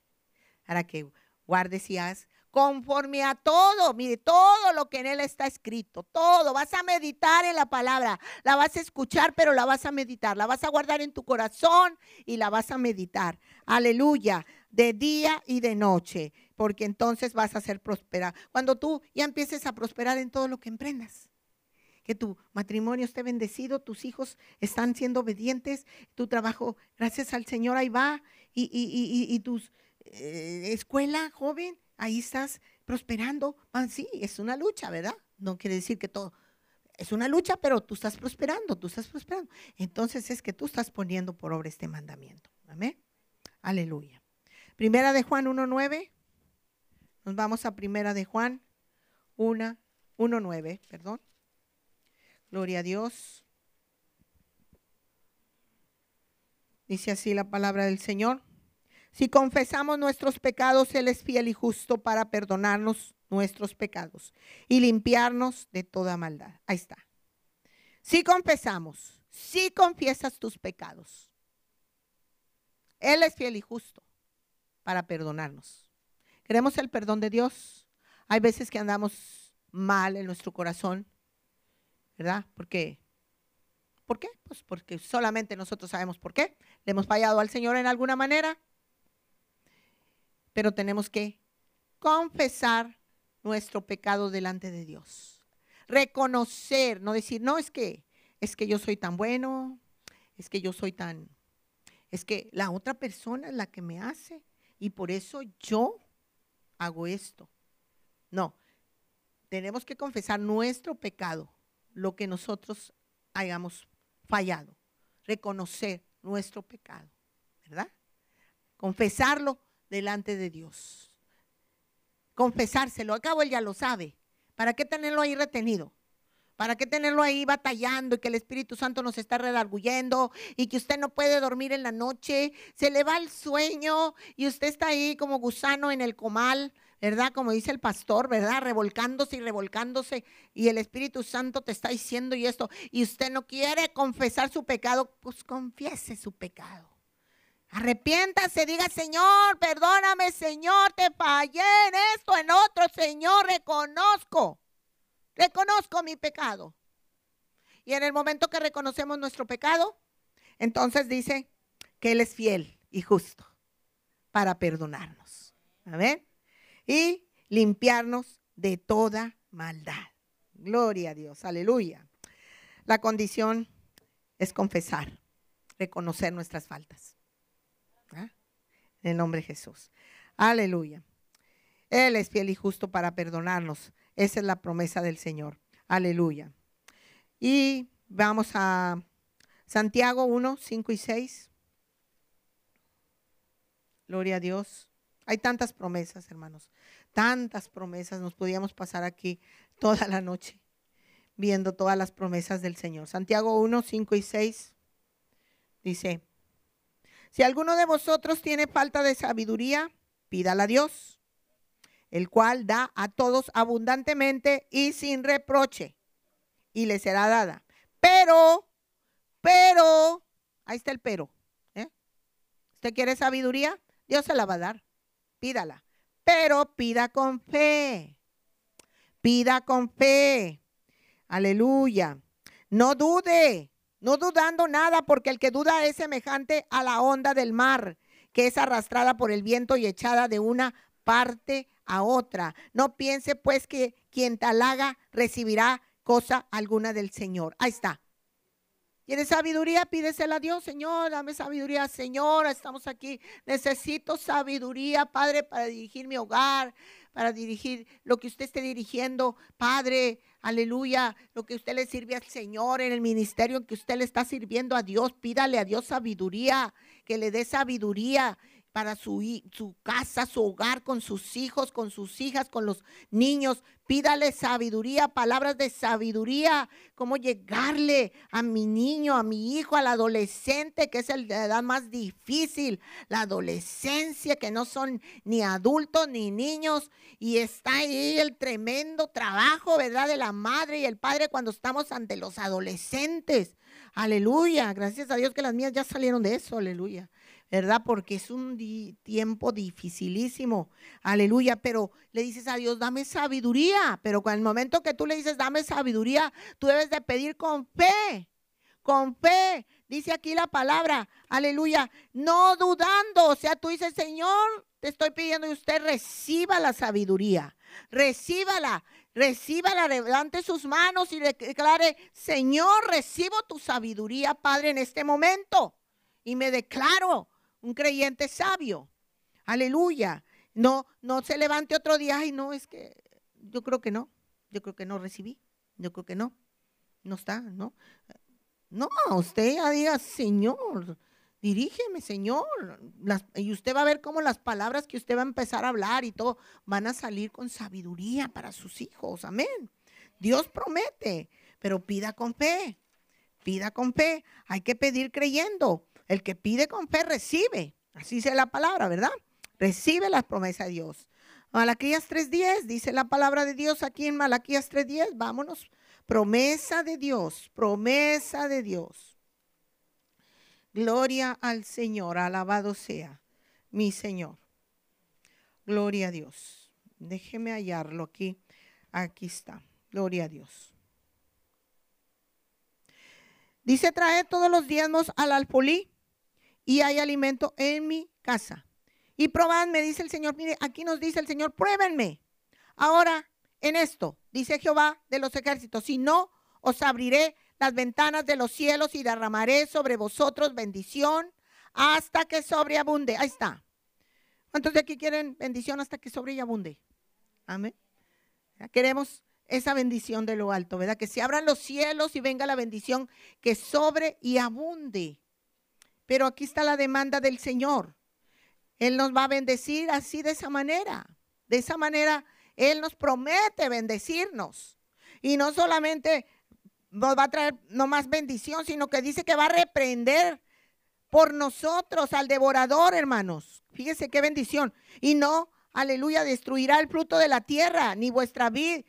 A: Para que guardes y haz conforme a todo, mire, todo lo que en él está escrito, todo. Vas a meditar en la palabra, la vas a escuchar, pero la vas a meditar, la vas a guardar en tu corazón y la vas a meditar. Aleluya, de día y de noche, porque entonces vas a ser próspera. Cuando tú ya empieces a prosperar en todo lo que emprendas. Que tu matrimonio esté bendecido, tus hijos están siendo obedientes, tu trabajo, gracias al Señor, ahí va, y, y, y, tu eh, escuela, joven, ahí estás prosperando. Ah, sí, es una lucha, ¿verdad? No quiere decir que todo. Es una lucha, pero tú estás prosperando, tú estás prosperando. Entonces es que tú estás poniendo por obra este mandamiento. Amén. Aleluya. Primera de Juan 1.9. Nos vamos a Primera de Juan 1.9, perdón. Gloria a Dios. Dice así la palabra del Señor. Si confesamos nuestros pecados, Él es fiel y justo para perdonarnos nuestros pecados y limpiarnos de toda maldad. Ahí está. Si confesamos, si confiesas tus pecados, Él es fiel y justo para perdonarnos. Queremos el perdón de Dios. Hay veces que andamos mal en nuestro corazón, ¿verdad? ¿Por qué? ¿Por qué? Pues porque solamente nosotros sabemos por qué. Le hemos fallado al Señor en alguna manera pero tenemos que confesar nuestro pecado delante de Dios. Reconocer, no decir, no es que es que yo soy tan bueno, es que yo soy tan es que la otra persona es la que me hace y por eso yo hago esto. No. Tenemos que confesar nuestro pecado, lo que nosotros hayamos fallado, reconocer nuestro pecado, ¿verdad? Confesarlo delante de Dios. Confesárselo, al cabo él ya lo sabe. ¿Para qué tenerlo ahí retenido? ¿Para qué tenerlo ahí batallando y que el Espíritu Santo nos está redarguyendo y que usted no puede dormir en la noche? Se le va el sueño y usted está ahí como gusano en el comal, ¿verdad? Como dice el pastor, ¿verdad? Revolcándose y revolcándose y el Espíritu Santo te está diciendo y esto y usted no quiere confesar su pecado, pues confiese su pecado. Arrepiéntase, diga, Señor, perdóname, Señor, te fallé en esto, en otro, Señor, reconozco, reconozco mi pecado. Y en el momento que reconocemos nuestro pecado, entonces dice que Él es fiel y justo para perdonarnos. Amén. Y limpiarnos de toda maldad. Gloria a Dios, aleluya. La condición es confesar, reconocer nuestras faltas. ¿Ah? En el nombre de Jesús. Aleluya. Él es fiel y justo para perdonarnos. Esa es la promesa del Señor. Aleluya. Y vamos a Santiago 1, 5 y 6. Gloria a Dios. Hay tantas promesas, hermanos. Tantas promesas. Nos podíamos pasar aquí toda la noche viendo todas las promesas del Señor. Santiago 1, 5 y 6 dice, si alguno de vosotros tiene falta de sabiduría, pídala a Dios, el cual da a todos abundantemente y sin reproche, y le será dada. Pero, pero, ahí está el pero. ¿eh? ¿Usted quiere sabiduría? Dios se la va a dar. Pídala. Pero pida con fe. Pida con fe. Aleluya. No dude no dudando nada, porque el que duda es semejante a la onda del mar, que es arrastrada por el viento y echada de una parte a otra. No piense pues que quien tal haga recibirá cosa alguna del Señor. Ahí está. ¿Quieres sabiduría? Pídesela a Dios, Señor, dame sabiduría, Señor, estamos aquí. Necesito sabiduría, Padre, para dirigir mi hogar, para dirigir lo que usted esté dirigiendo, Padre, aleluya, lo que usted le sirve al Señor en el ministerio en que usted le está sirviendo a Dios, pídale a Dios sabiduría, que le dé sabiduría para su, casa, su hogar, con sus hijos, con sus hijas, con los niños. Pídale sabiduría, palabras de sabiduría, cómo llegarle a mi niño, a mi hijo, al adolescente, que es el de edad más difícil, la adolescencia, que no son ni adultos ni niños. Y está ahí el tremendo trabajo, ¿verdad? De la madre y el padre cuando estamos ante los adolescentes. Aleluya, gracias a Dios que las mías ya salieron de eso, aleluya. ¿Verdad? Porque es un tiempo dificilísimo. Aleluya, pero le dices a Dios, dame sabiduría. Pero con el momento que tú le dices, dame sabiduría, tú debes de pedir con fe, con fe. Dice aquí la palabra, aleluya, no dudando. O sea, tú dices, Señor, te estoy pidiendo y usted reciba la sabiduría. Recíbala, recíbala, levante sus manos y declare, Señor, recibo tu sabiduría, Padre, en este momento. Y me declaro un creyente sabio. Aleluya. No, no se levante otro día y no, es que yo creo que no. Yo creo que no recibí. Yo creo que no. No está, ¿no? No, usted ya diga, Señor, dirígeme, Señor. y usted va a ver cómo las palabras que usted va a empezar a hablar y todo van a salir con sabiduría para sus hijos. Amén. Dios promete, pero pida con fe. Pida con fe. Hay que pedir creyendo. El que pide con fe recibe. Así dice la palabra, ¿verdad? Recibe las promesas de Dios. Malaquías 3.10, dice la palabra de Dios aquí en Malaquías 3.10. Vámonos. Promesa de Dios, promesa de Dios. Gloria al Señor, alabado sea mi Señor. Gloria a Dios. Déjeme hallarlo aquí. Aquí está. Gloria a Dios. Dice, trae todos los diezmos al alfolí y hay alimento en mi casa. Y probadme, dice el Señor. Mire, aquí nos dice el Señor, pruébenme. Ahora, en esto, dice Jehová de los ejércitos, si no, os abriré las ventanas de los cielos y derramaré sobre vosotros bendición hasta que sobreabunde. Ahí está. ¿Cuántos de aquí quieren bendición hasta que sobreabunde? Amén. Queremos esa bendición de lo alto, ¿verdad? Que se abran los cielos y venga la bendición que sobre y abunde. Pero aquí está la demanda del Señor. Él nos va a bendecir así de esa manera. De esa manera, Él nos promete bendecirnos. Y no solamente nos va a traer no más bendición, sino que dice que va a reprender por nosotros al devorador, hermanos. Fíjese qué bendición. Y no, aleluya, destruirá el fruto de la tierra, ni vuestra vida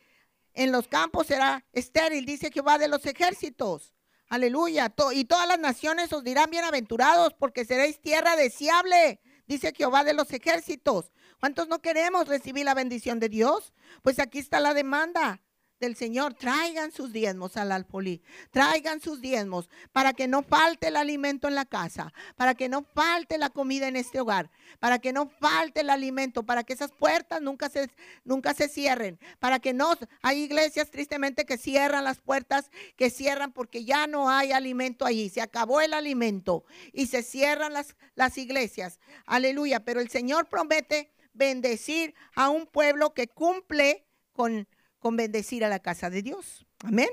A: en los campos será estéril, dice Jehová de los ejércitos. Aleluya. y todas las naciones os dirán bienaventurados porque seréis tierra deseable, dice Jehová de los ejércitos. ¿Cuántos no queremos recibir la bendición de Dios? Pues aquí está la demanda del Señor, traigan sus diezmos al alfolí, traigan sus diezmos para que no falte el alimento en la casa, para que no falte la comida en este hogar, para que no falte el alimento, para que esas puertas nunca se, nunca se cierren, para que no, hay iglesias tristemente que cierran las puertas, que cierran porque ya no hay alimento allí, se acabó el alimento y se cierran las, las iglesias, aleluya, pero el Señor promete bendecir a un pueblo que cumple con con bendecir a la casa de Dios. Amén.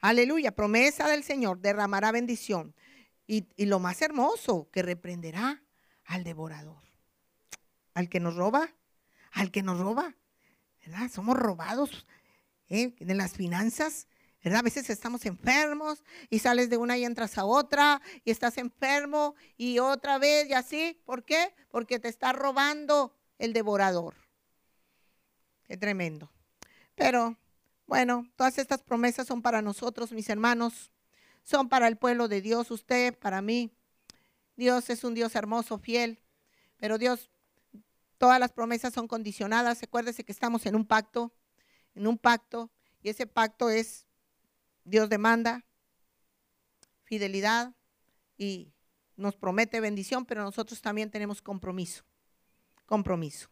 A: Aleluya. Promesa del Señor derramará bendición. Y, lo más hermoso, que reprenderá al devorador. Al que nos roba, al que nos roba. ¿Verdad? Somos robados ¿eh? de las finanzas. ¿verdad? A veces estamos enfermos y sales de una y entras a otra y estás enfermo y otra vez y así. ¿Por qué? Porque te está robando el devorador. Qué tremendo. Pero bueno, todas estas promesas son para nosotros, mis hermanos, son para el pueblo de Dios, usted, para mí. Dios es un Dios hermoso, fiel, pero Dios, todas las promesas son condicionadas. Acuérdese que estamos en un pacto, en un pacto, y ese pacto es, Dios demanda fidelidad y nos promete bendición, pero nosotros también tenemos compromiso, compromiso,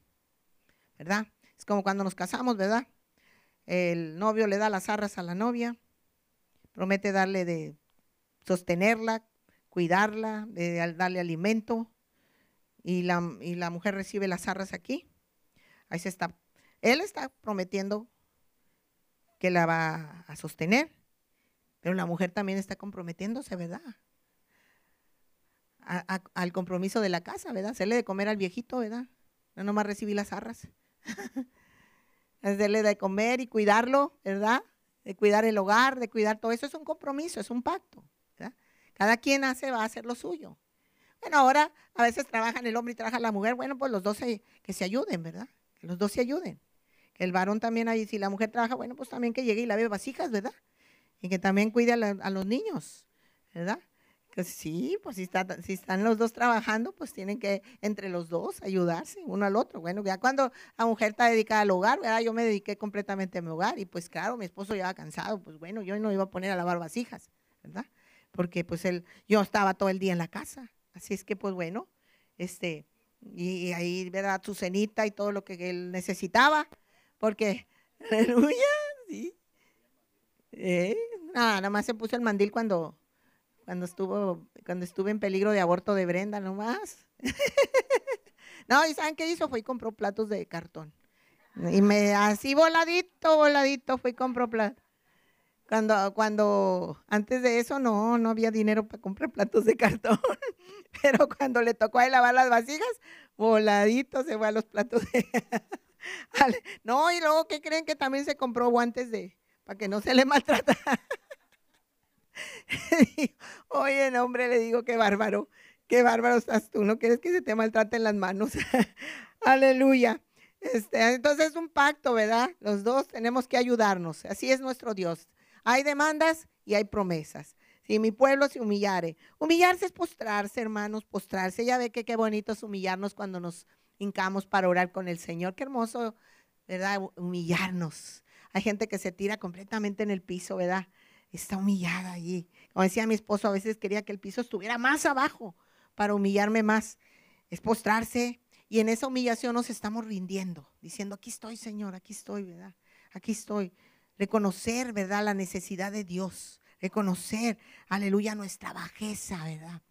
A: ¿verdad? Es como cuando nos casamos, ¿verdad? El novio le da las arras a la novia, promete darle de sostenerla, cuidarla, de darle alimento, y la, mujer recibe las arras aquí. Ahí se está. Él está prometiendo que la va a sostener, pero la mujer también está comprometiéndose, ¿verdad? al compromiso de la casa, ¿verdad? Hacerle de comer al viejito, ¿verdad? No nomás recibir las arras. *laughs* es de comer y cuidarlo, ¿verdad? De cuidar el hogar, de cuidar todo eso, es un compromiso, es un pacto. ¿verdad? Cada quien hace, va a hacer lo suyo. Bueno, ahora a veces trabajan el hombre y trabaja la mujer, bueno, pues los dos que se ayuden, ¿verdad? Que los dos se ayuden. Que el varón también ahí, si la mujer trabaja, bueno, pues también que llegue y lave vasijas, ¿verdad? Y que también cuide a, los niños, ¿verdad? Sí, pues si, están los dos trabajando, pues tienen que entre los dos ayudarse uno al otro. Bueno, ya cuando la mujer está dedicada al hogar, ¿verdad? yo me dediqué completamente a mi hogar y pues claro, mi esposo ya cansado, pues bueno, yo no iba a poner a lavar vasijas, ¿verdad? Porque pues él, yo estaba todo el día en la casa. Así es que pues bueno, este, y, ahí, ¿verdad? Su cenita y todo lo que él necesitaba, porque, *laughs* aleluya, sí. Eh, nada más se puso el mandil cuando cuando estuvo, cuando estuve en peligro de aborto de Brenda nomás. *laughs* no, ¿y saben qué hizo? Fue y compró platos de cartón. Y me, así voladito, voladito, fue y compró platos. Cuando, cuando, antes de eso no, no había dinero para comprar platos de cartón. *laughs* Pero cuando le tocó a lavar las vasijas, voladito se fue a los platos de... *laughs* no, y luego, ¿qué creen que también se compró guantes de, para que no se le maltrata? *laughs* Oye, no, hombre, le digo, qué bárbaro, qué bárbaro estás tú, no quieres que se te maltraten las manos. *laughs* Aleluya. Este, entonces es un pacto, ¿verdad? Los dos tenemos que ayudarnos. Así es nuestro Dios. Hay demandas y hay promesas. Si mi pueblo se humillare. Humillarse es postrarse, hermanos, postrarse. Ya ve que qué bonito es humillarnos cuando nos hincamos para orar con el Señor. Qué hermoso, ¿verdad? Humillarnos. Hay gente que se tira completamente en el piso, ¿verdad? Está humillada allí. Como decía mi esposo, a veces quería que el piso estuviera más abajo para humillarme más. Es postrarse y en esa humillación nos estamos rindiendo, diciendo, aquí estoy, Señor, aquí estoy, ¿verdad? Aquí estoy. Reconocer, ¿verdad? La necesidad de Dios. Reconocer, aleluya, nuestra bajeza, ¿verdad?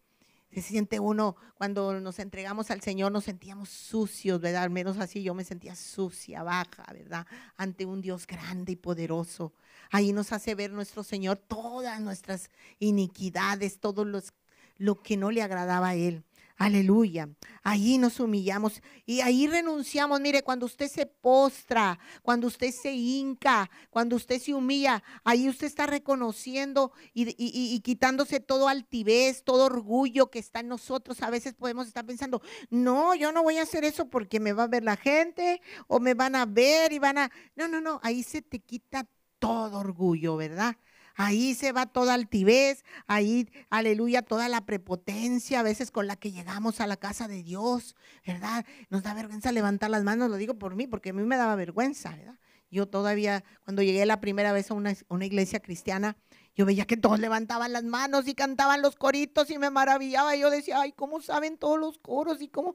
A: Se siente uno, cuando nos entregamos al Señor, nos sentíamos sucios, ¿verdad? Al menos así yo me sentía sucia, baja, ¿verdad? Ante un Dios grande y poderoso. Ahí nos hace ver nuestro Señor todas nuestras iniquidades, todo los, lo que no le agradaba a Él. Aleluya. Ahí nos humillamos y ahí renunciamos. Mire, cuando usted se postra, cuando usted se hinca, cuando usted se humilla, ahí usted está reconociendo y, quitándose todo altivez, todo orgullo que está en nosotros. A veces podemos estar pensando, no, yo no voy a hacer eso porque me va a ver la gente o me van a ver y van a... No, no, no, ahí se te quita todo orgullo, ¿verdad? Ahí se va toda altivez, ahí, aleluya, toda la prepotencia a veces con la que llegamos a la casa de Dios, ¿verdad? Nos da vergüenza levantar las manos, lo digo por mí, porque a mí me daba vergüenza, ¿verdad? Yo todavía, cuando llegué la primera vez a una, iglesia cristiana, yo veía que todos levantaban las manos y cantaban los coritos y me maravillaba. Yo decía, ay, ¿cómo saben todos los coros? Y cómo.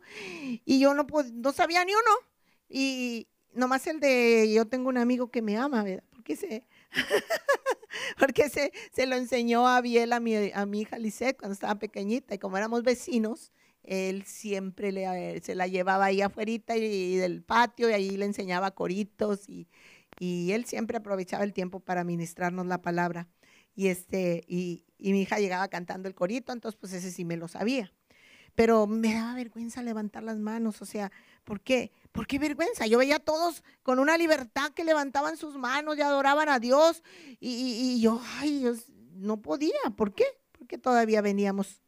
A: Y yo no, no sabía ni uno. Y nomás el de, yo tengo un amigo que me ama, ¿verdad? Porque se, *laughs* porque se, se, lo enseñó a Biel, a mi, a mi hija Lisette, cuando estaba pequeñita, y como éramos vecinos, él siempre le, se la llevaba ahí afuera y, del patio, y ahí le enseñaba coritos, y, y, él siempre aprovechaba el tiempo para ministrarnos la palabra. Y, este, y, y mi hija llegaba cantando el corito, entonces pues ese sí me lo sabía. Pero me daba vergüenza levantar las manos, o sea, ¿por qué? ¿Por qué vergüenza? Yo veía a todos con una libertad que levantaban sus manos y adoraban a Dios. Y, yo, ay, no podía. ¿Por qué? Porque todavía veníamos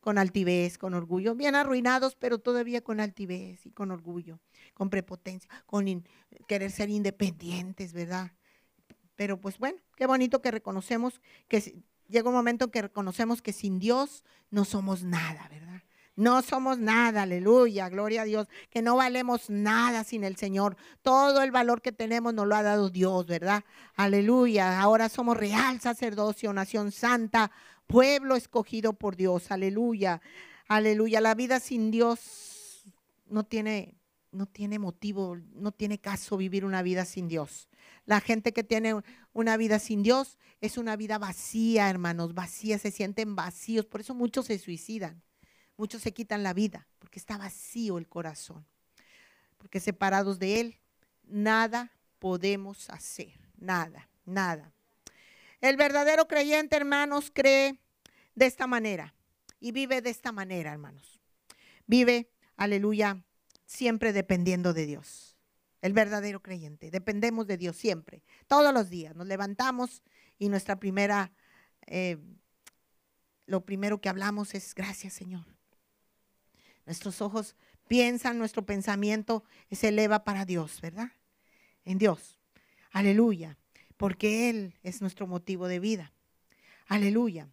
A: con altivez, con orgullo, bien arruinados, pero todavía con altivez y con orgullo, con prepotencia, con querer ser independientes, ¿verdad? Pero pues bueno, qué bonito que reconocemos que llega un momento en que reconocemos que sin Dios no somos nada, ¿verdad? No somos nada, aleluya, gloria a Dios, que no valemos nada sin el Señor. Todo el valor que tenemos nos lo ha dado Dios, ¿verdad? Aleluya. Ahora somos real sacerdocio, nación santa, pueblo escogido por Dios, aleluya. Aleluya. La vida sin Dios no tiene no tiene motivo, no tiene caso vivir una vida sin Dios. La gente que tiene una vida sin Dios es una vida vacía, hermanos, vacía, se sienten vacíos, por eso muchos se suicidan. Muchos se quitan la vida porque está vacío el corazón. Porque separados de Él, nada podemos hacer. Nada, nada. El verdadero creyente, hermanos, cree de esta manera y vive de esta manera, hermanos. Vive, aleluya, siempre dependiendo de Dios. El verdadero creyente. Dependemos de Dios siempre, todos los días. Nos levantamos y nuestra primera, eh, lo primero que hablamos es gracias Señor. Nuestros ojos piensan, nuestro pensamiento se eleva para Dios, ¿verdad? En Dios. Aleluya. Porque Él es nuestro motivo de vida. Aleluya.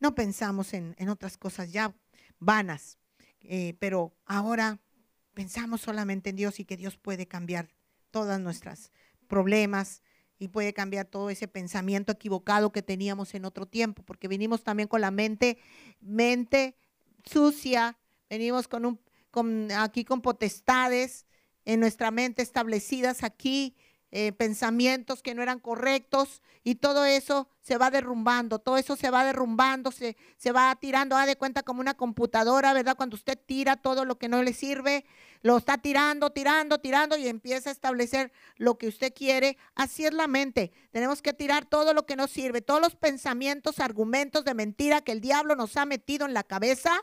A: no pensamos en, otras cosas ya vanas, eh, pero ahora pensamos solamente en Dios y que Dios puede cambiar todas nuestras problemas y puede cambiar todo ese pensamiento equivocado que teníamos en otro tiempo, porque venimos también con la mente, mente sucia, venimos con un, con, aquí con potestades en nuestra mente establecidas aquí eh, pensamientos que no eran correctos y todo eso se va derrumbando, todo eso se va derrumbando, se, se va tirando, a de cuenta como una computadora, ¿verdad? Cuando usted tira todo lo que no le sirve, lo está tirando, tirando, tirando y empieza a establecer lo que usted quiere. Así es la mente. Tenemos que tirar todo lo que no sirve, todos los pensamientos, argumentos de mentira que el diablo nos ha metido en la cabeza.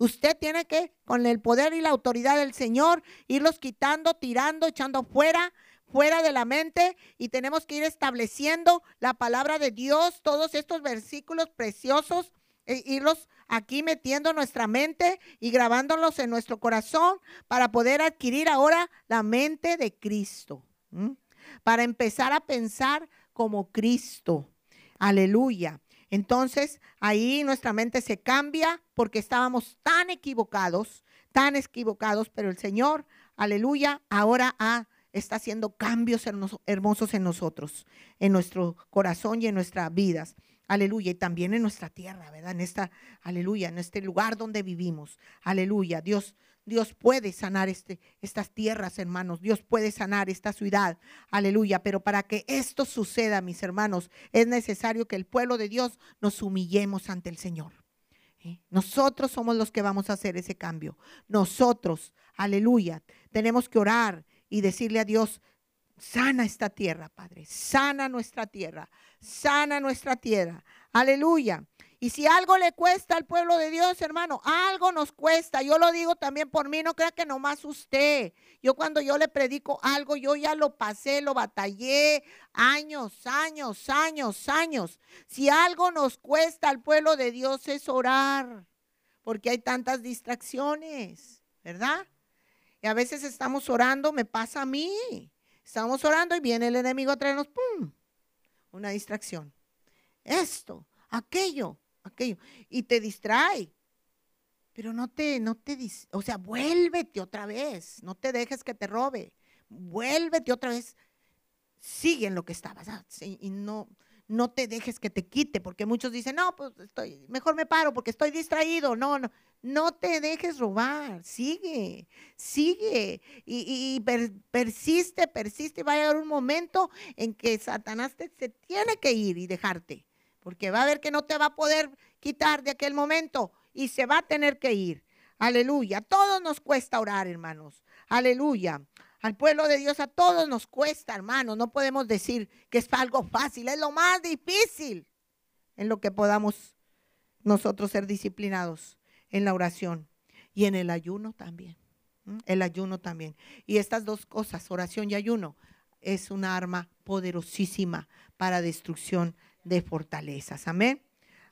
A: Usted tiene que, con el poder y la autoridad del Señor, irlos quitando, tirando, echando fuera fuera de la mente y tenemos que ir estableciendo la palabra de Dios, todos estos versículos preciosos, e irlos aquí metiendo en nuestra mente y grabándolos en nuestro corazón para poder adquirir ahora la mente de Cristo, para empezar a pensar como Cristo. Aleluya. Entonces ahí nuestra mente se cambia porque estábamos tan equivocados, tan equivocados, pero el Señor, aleluya, ahora ha está haciendo cambios hermosos en nosotros, en nuestro corazón y en nuestras vidas. Aleluya. Y también en nuestra tierra, ¿verdad? En esta, aleluya, en este lugar donde vivimos. Aleluya. Dios, Dios puede sanar este, estas tierras, hermanos. Dios puede sanar esta ciudad. Aleluya. Pero para que esto suceda, mis hermanos, es necesario que el pueblo de Dios nos humillemos ante el Señor. ¿eh? Nosotros somos los que vamos a hacer ese cambio. Nosotros, aleluya, tenemos que orar y decirle a Dios, sana esta tierra, Padre, sana nuestra tierra, sana nuestra tierra. Aleluya. Y si algo le cuesta al pueblo de Dios, hermano, algo nos cuesta. Yo lo digo también por mí, no crea que nomás usted. Yo cuando yo le predico algo, yo ya lo pasé, lo batallé años, años, años, años. Si algo nos cuesta al pueblo de Dios es orar, porque hay tantas distracciones, ¿verdad? Y a veces estamos orando, me pasa a mí. Estamos orando y viene el enemigo a traernos, ¡pum! Una distracción. Esto, aquello, aquello. Y te distrae. Pero no te, no te, o sea, vuélvete otra vez. No te dejes que te robe. Vuélvete otra vez. Sigue en lo que estabas. Ah, y no, no te dejes que te quite, porque muchos dicen, no, pues estoy, mejor me paro porque estoy distraído. No, no, no te dejes robar, sigue, sigue y, persiste, persiste. Va a llegar un momento en que Satanás te, se tiene que ir y dejarte, porque va a ver que no te va a poder quitar de aquel momento y se va a tener que ir. Aleluya. Todos nos cuesta orar, hermanos. Aleluya. Al pueblo de Dios a todos nos cuesta, hermanos. No podemos decir que es algo fácil, es lo más difícil en lo que podamos nosotros ser disciplinados en la oración y en el ayuno también. El ayuno también. Y estas dos cosas, oración y ayuno, es una arma poderosísima para destrucción de fortalezas. Amén.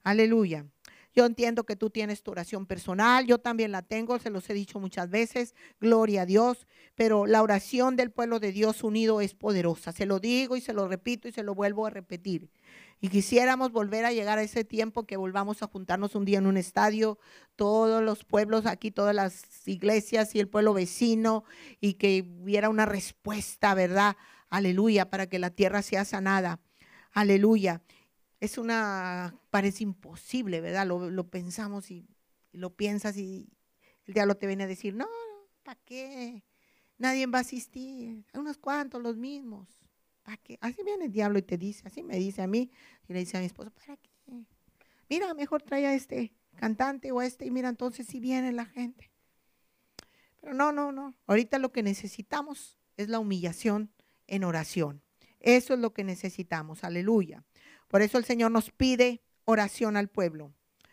A: Aleluya. Yo entiendo que tú tienes tu oración personal, yo también la tengo, se los he dicho muchas veces, gloria a Dios, pero la oración del pueblo de Dios unido es poderosa. Se lo digo y se lo repito y se lo vuelvo a repetir. Y quisiéramos volver a llegar a ese tiempo que volvamos a juntarnos un día en un estadio, todos los pueblos aquí, todas las iglesias y el pueblo vecino, y que hubiera una respuesta, ¿verdad? Aleluya, para que la tierra sea sanada. Aleluya. Es una, parece imposible, ¿verdad? Lo, pensamos y, lo piensas y el diablo te viene a decir, no, ¿para qué? Nadie va a asistir, hay unos cuantos, los mismos. Así viene el diablo y te dice, así me dice a mí, y le dice a mi esposo, ¿para qué? Mira, mejor trae a este cantante o a este, y mira, entonces si viene la gente. Pero no, no, no. Ahorita lo que necesitamos es la humillación en oración. Eso es lo que necesitamos, aleluya. Por eso el Señor nos pide oración al pueblo,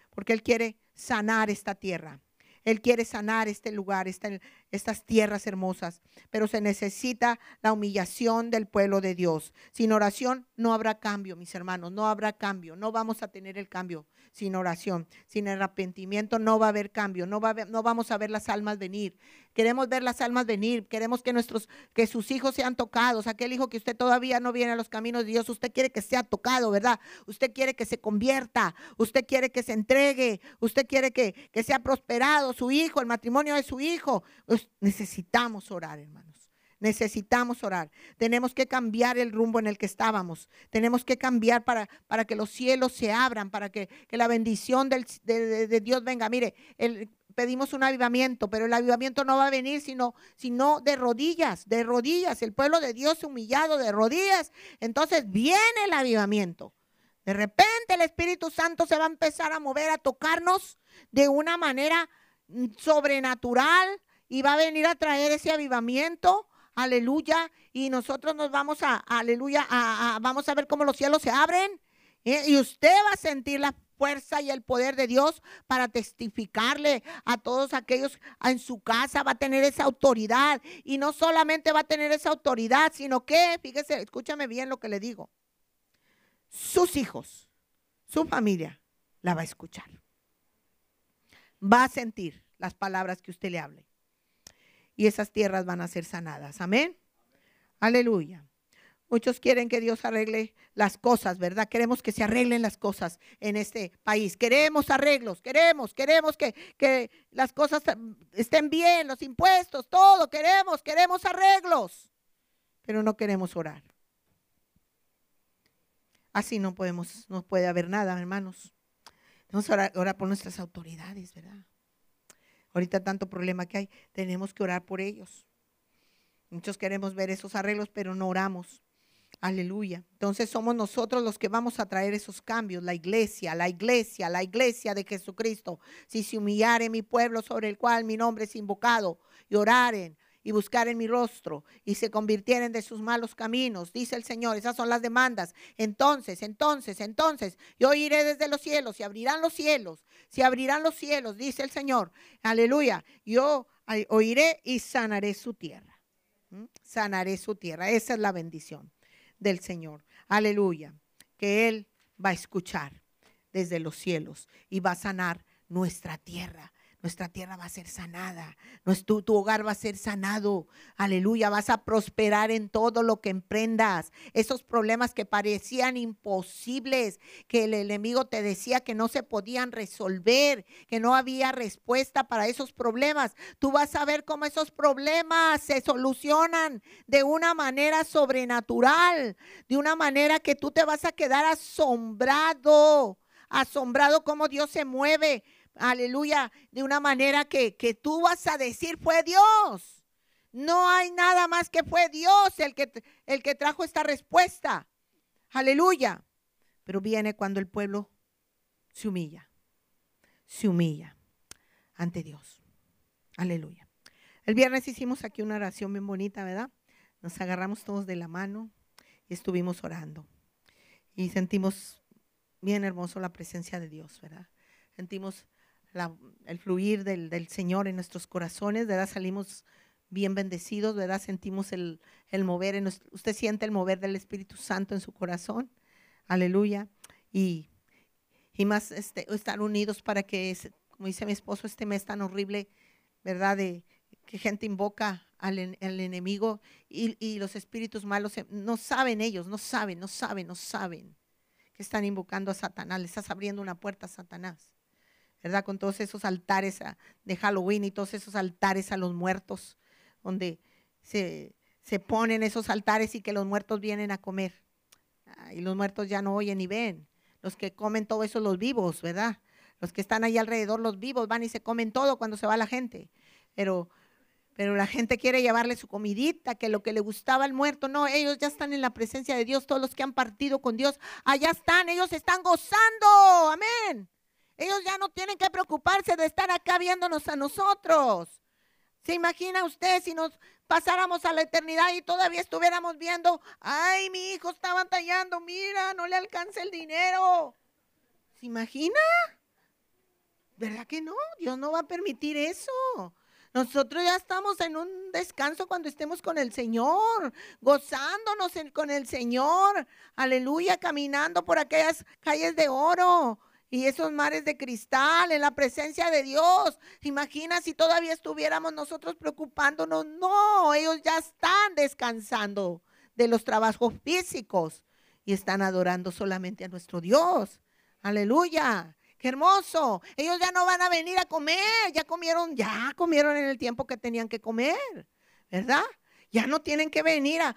A: porque Él quiere sanar esta tierra. Él quiere sanar este lugar, este, estas tierras hermosas, pero se necesita la humillación del pueblo de Dios. Sin oración no habrá cambio, mis hermanos, no habrá cambio, no vamos a tener el cambio sin oración, sin arrepentimiento no va a haber cambio, no, va no vamos a ver las almas venir. Queremos ver las almas venir, queremos que nuestros, que sus hijos sean tocados. Aquel hijo que usted todavía no viene a los caminos de Dios, usted quiere que sea tocado, ¿verdad? Usted quiere que se convierta, usted quiere que se entregue, usted quiere que, que sea prosperado su hijo, el matrimonio de su hijo. Necesitamos orar, hermanos. Necesitamos orar. Tenemos que cambiar el rumbo en el que estábamos. Tenemos que cambiar para, para que los cielos se abran, para que, la bendición del, de, Dios venga. Mire, pedimos un avivamiento, pero el avivamiento no va a venir sino, sino de rodillas, de rodillas. El pueblo de Dios humillado de rodillas. Entonces viene el avivamiento. De repente el Espíritu Santo se va a empezar a mover, a tocarnos de una manera mm, sobrenatural y va a venir a traer ese avivamiento aleluya, y nosotros nos vamos a, aleluya, a, vamos a ver cómo los cielos se abren, ¿eh? y usted va a sentir la fuerza y el poder de Dios para testificarle a todos aquellos en su casa, va a tener esa autoridad, y no solamente va a tener esa autoridad, sino que, fíjese, escúchame bien lo que le digo, sus hijos, su familia, la va a escuchar. Va a sentir las palabras que usted le hable y esas tierras van a ser sanadas. Amén. Aleluya. Muchos quieren que Dios arregle las cosas, ¿verdad? Queremos que se arreglen las cosas en este país. Queremos arreglos, queremos, queremos que, que las cosas estén bien, los impuestos, todo, queremos, queremos arreglos, pero no queremos orar. Así no podemos, no puede haber nada, hermanos. Que orar, orar por nuestras autoridades, ¿verdad? Ahorita tanto problema que hay, tenemos que orar por ellos. Muchos queremos ver esos arreglos, pero no oramos. Aleluya. Entonces somos nosotros los que vamos a traer esos cambios, la iglesia, la iglesia, la iglesia de Jesucristo. Si se humillare mi pueblo sobre el cual mi nombre es invocado y oraren y buscar en mi rostro y se convirtieren de sus malos caminos, dice el Señor. Esas son las demandas. Entonces, entonces, entonces, yo iré desde los cielos y abrirán los cielos, se abrirán los cielos, dice el Señor. Aleluya. Yo oiré y sanaré su tierra. ¿Mm? Sanaré su tierra. Esa es la bendición del Señor. Aleluya. Que Él va a escuchar desde los cielos y va a sanar nuestra tierra nuestra tierra va a ser sanada, tu, tu, hogar va a ser sanado, aleluya, vas a prosperar en todo lo que emprendas. Esos problemas que parecían imposibles, que el enemigo te decía que no se podían resolver, que no había respuesta para esos problemas, tú vas a ver cómo esos problemas se solucionan de una manera sobrenatural, de una manera que tú te vas a quedar asombrado asombrado cómo Dios se mueve aleluya, de una manera que, que tú vas a decir fue Dios. No hay nada más que fue Dios el que, el que trajo esta respuesta. Aleluya. Pero viene cuando el pueblo se humilla. Se humilla ante Dios. Aleluya. El viernes hicimos aquí una oración bien bonita, ¿verdad? Nos agarramos todos de la mano y estuvimos orando. Y sentimos bien hermoso la presencia de Dios, ¿verdad? Sentimos el fluir del, Señor en nuestros corazones, ¿verdad? Salimos bien bendecidos, ¿verdad? Sentimos el, mover, en usted siente el mover del Espíritu Santo en su corazón, aleluya. Y, y más este, estar unidos para que, como dice mi esposo, este mes tan horrible, ¿verdad? De que gente invoca al, enemigo y, y, los espíritus malos, no saben ellos, no saben, no saben, no saben que están invocando a Satanás, le estás abriendo una puerta a Satanás. ¿Verdad? Con todos esos altares de Halloween y todos esos altares a los muertos, donde se, ponen esos altares y que los muertos vienen a comer. y los muertos ya no oyen ni ven. Los que comen todo eso, los vivos, ¿verdad? Los que están ahí alrededor, los vivos, van y se comen todo cuando se va la gente. Pero, pero la gente quiere llevarle su comidita, que lo que le gustaba al muerto, no, ellos ya están en la presencia de Dios, todos los que han partido con Dios, allá están, ellos están gozando, amén. Ellos ya no tienen que preocuparse de estar acá viéndonos a nosotros. ¿Se imagina usted si nos pasáramos a la eternidad y todavía estuviéramos viendo, ay, mi hijo está batallando, mira, no le alcanza el dinero? ¿Se imagina? ¿Verdad que no? Dios no va a permitir eso. Nosotros ya estamos en un descanso cuando estemos con el Señor, gozándonos con el Señor. Aleluya, caminando por aquellas calles de oro y esos mares de cristal en la presencia de Dios. Imagina si todavía estuviéramos nosotros preocupándonos. No, ellos ya están descansando de los trabajos físicos y están adorando solamente a nuestro Dios. Aleluya. Qué hermoso. Ellos ya no van a venir a comer. Ya comieron, ya comieron en el tiempo que tenían que comer. ¿Verdad? Ya no tienen que venir a,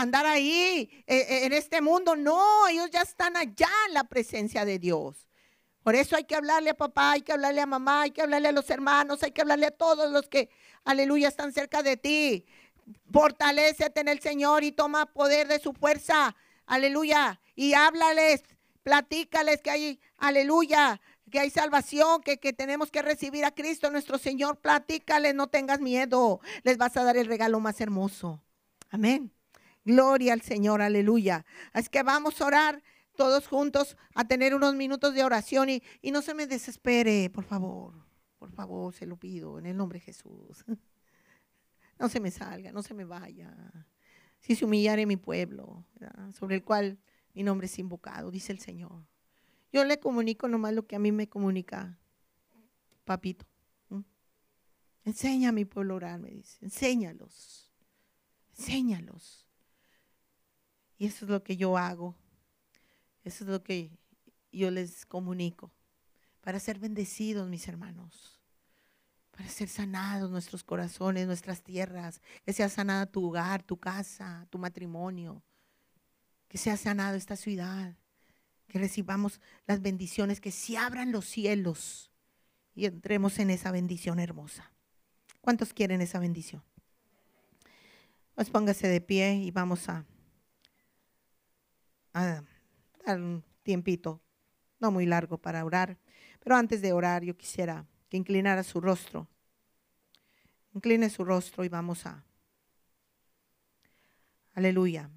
A: andar ahí eh, eh, en este mundo. No, ellos ya están allá en la presencia de Dios. Por eso hay que hablarle a papá, hay que hablarle a mamá, hay que hablarle a los hermanos, hay que hablarle a todos los que, aleluya, están cerca de ti. Fortalécete en el Señor y toma poder de su fuerza. Aleluya. Y háblales, platícales que hay, aleluya, que hay salvación, que, que, tenemos que recibir a Cristo nuestro Señor. Platícales, no tengas miedo. Les vas a dar el regalo más hermoso. Amén. Gloria al Señor, aleluya. Es que vamos a orar todos juntos a tener unos minutos de oración y, y no se me desespere, por favor. Por favor, se lo pido en el nombre de Jesús. *laughs* No se me salga, no se me vaya. Si se humillare mi pueblo, sobre el cual mi nombre es invocado, dice el Señor. Yo le comunico nomás lo que a mí me comunica, papito. Enseña a mi pueblo a orar, me dice. Enséñalos. Enséñalos. Y eso es lo que yo hago. Eso es lo que yo les comunico. Para ser bendecidos, mis hermanos. Para ser sanados nuestros corazones, nuestras tierras. Que sea sanada tu hogar, tu casa, tu matrimonio que sea sanado esta ciudad, que recibamos las bendiciones, que se abran los cielos y entremos en esa bendición hermosa. ¿Cuántos quieren esa bendición? Pues póngase de pie y vamos a, un tiempito, no muy largo para orar, pero antes de orar yo quisiera que inclinara su rostro. Incline su rostro y vamos a... Aleluya.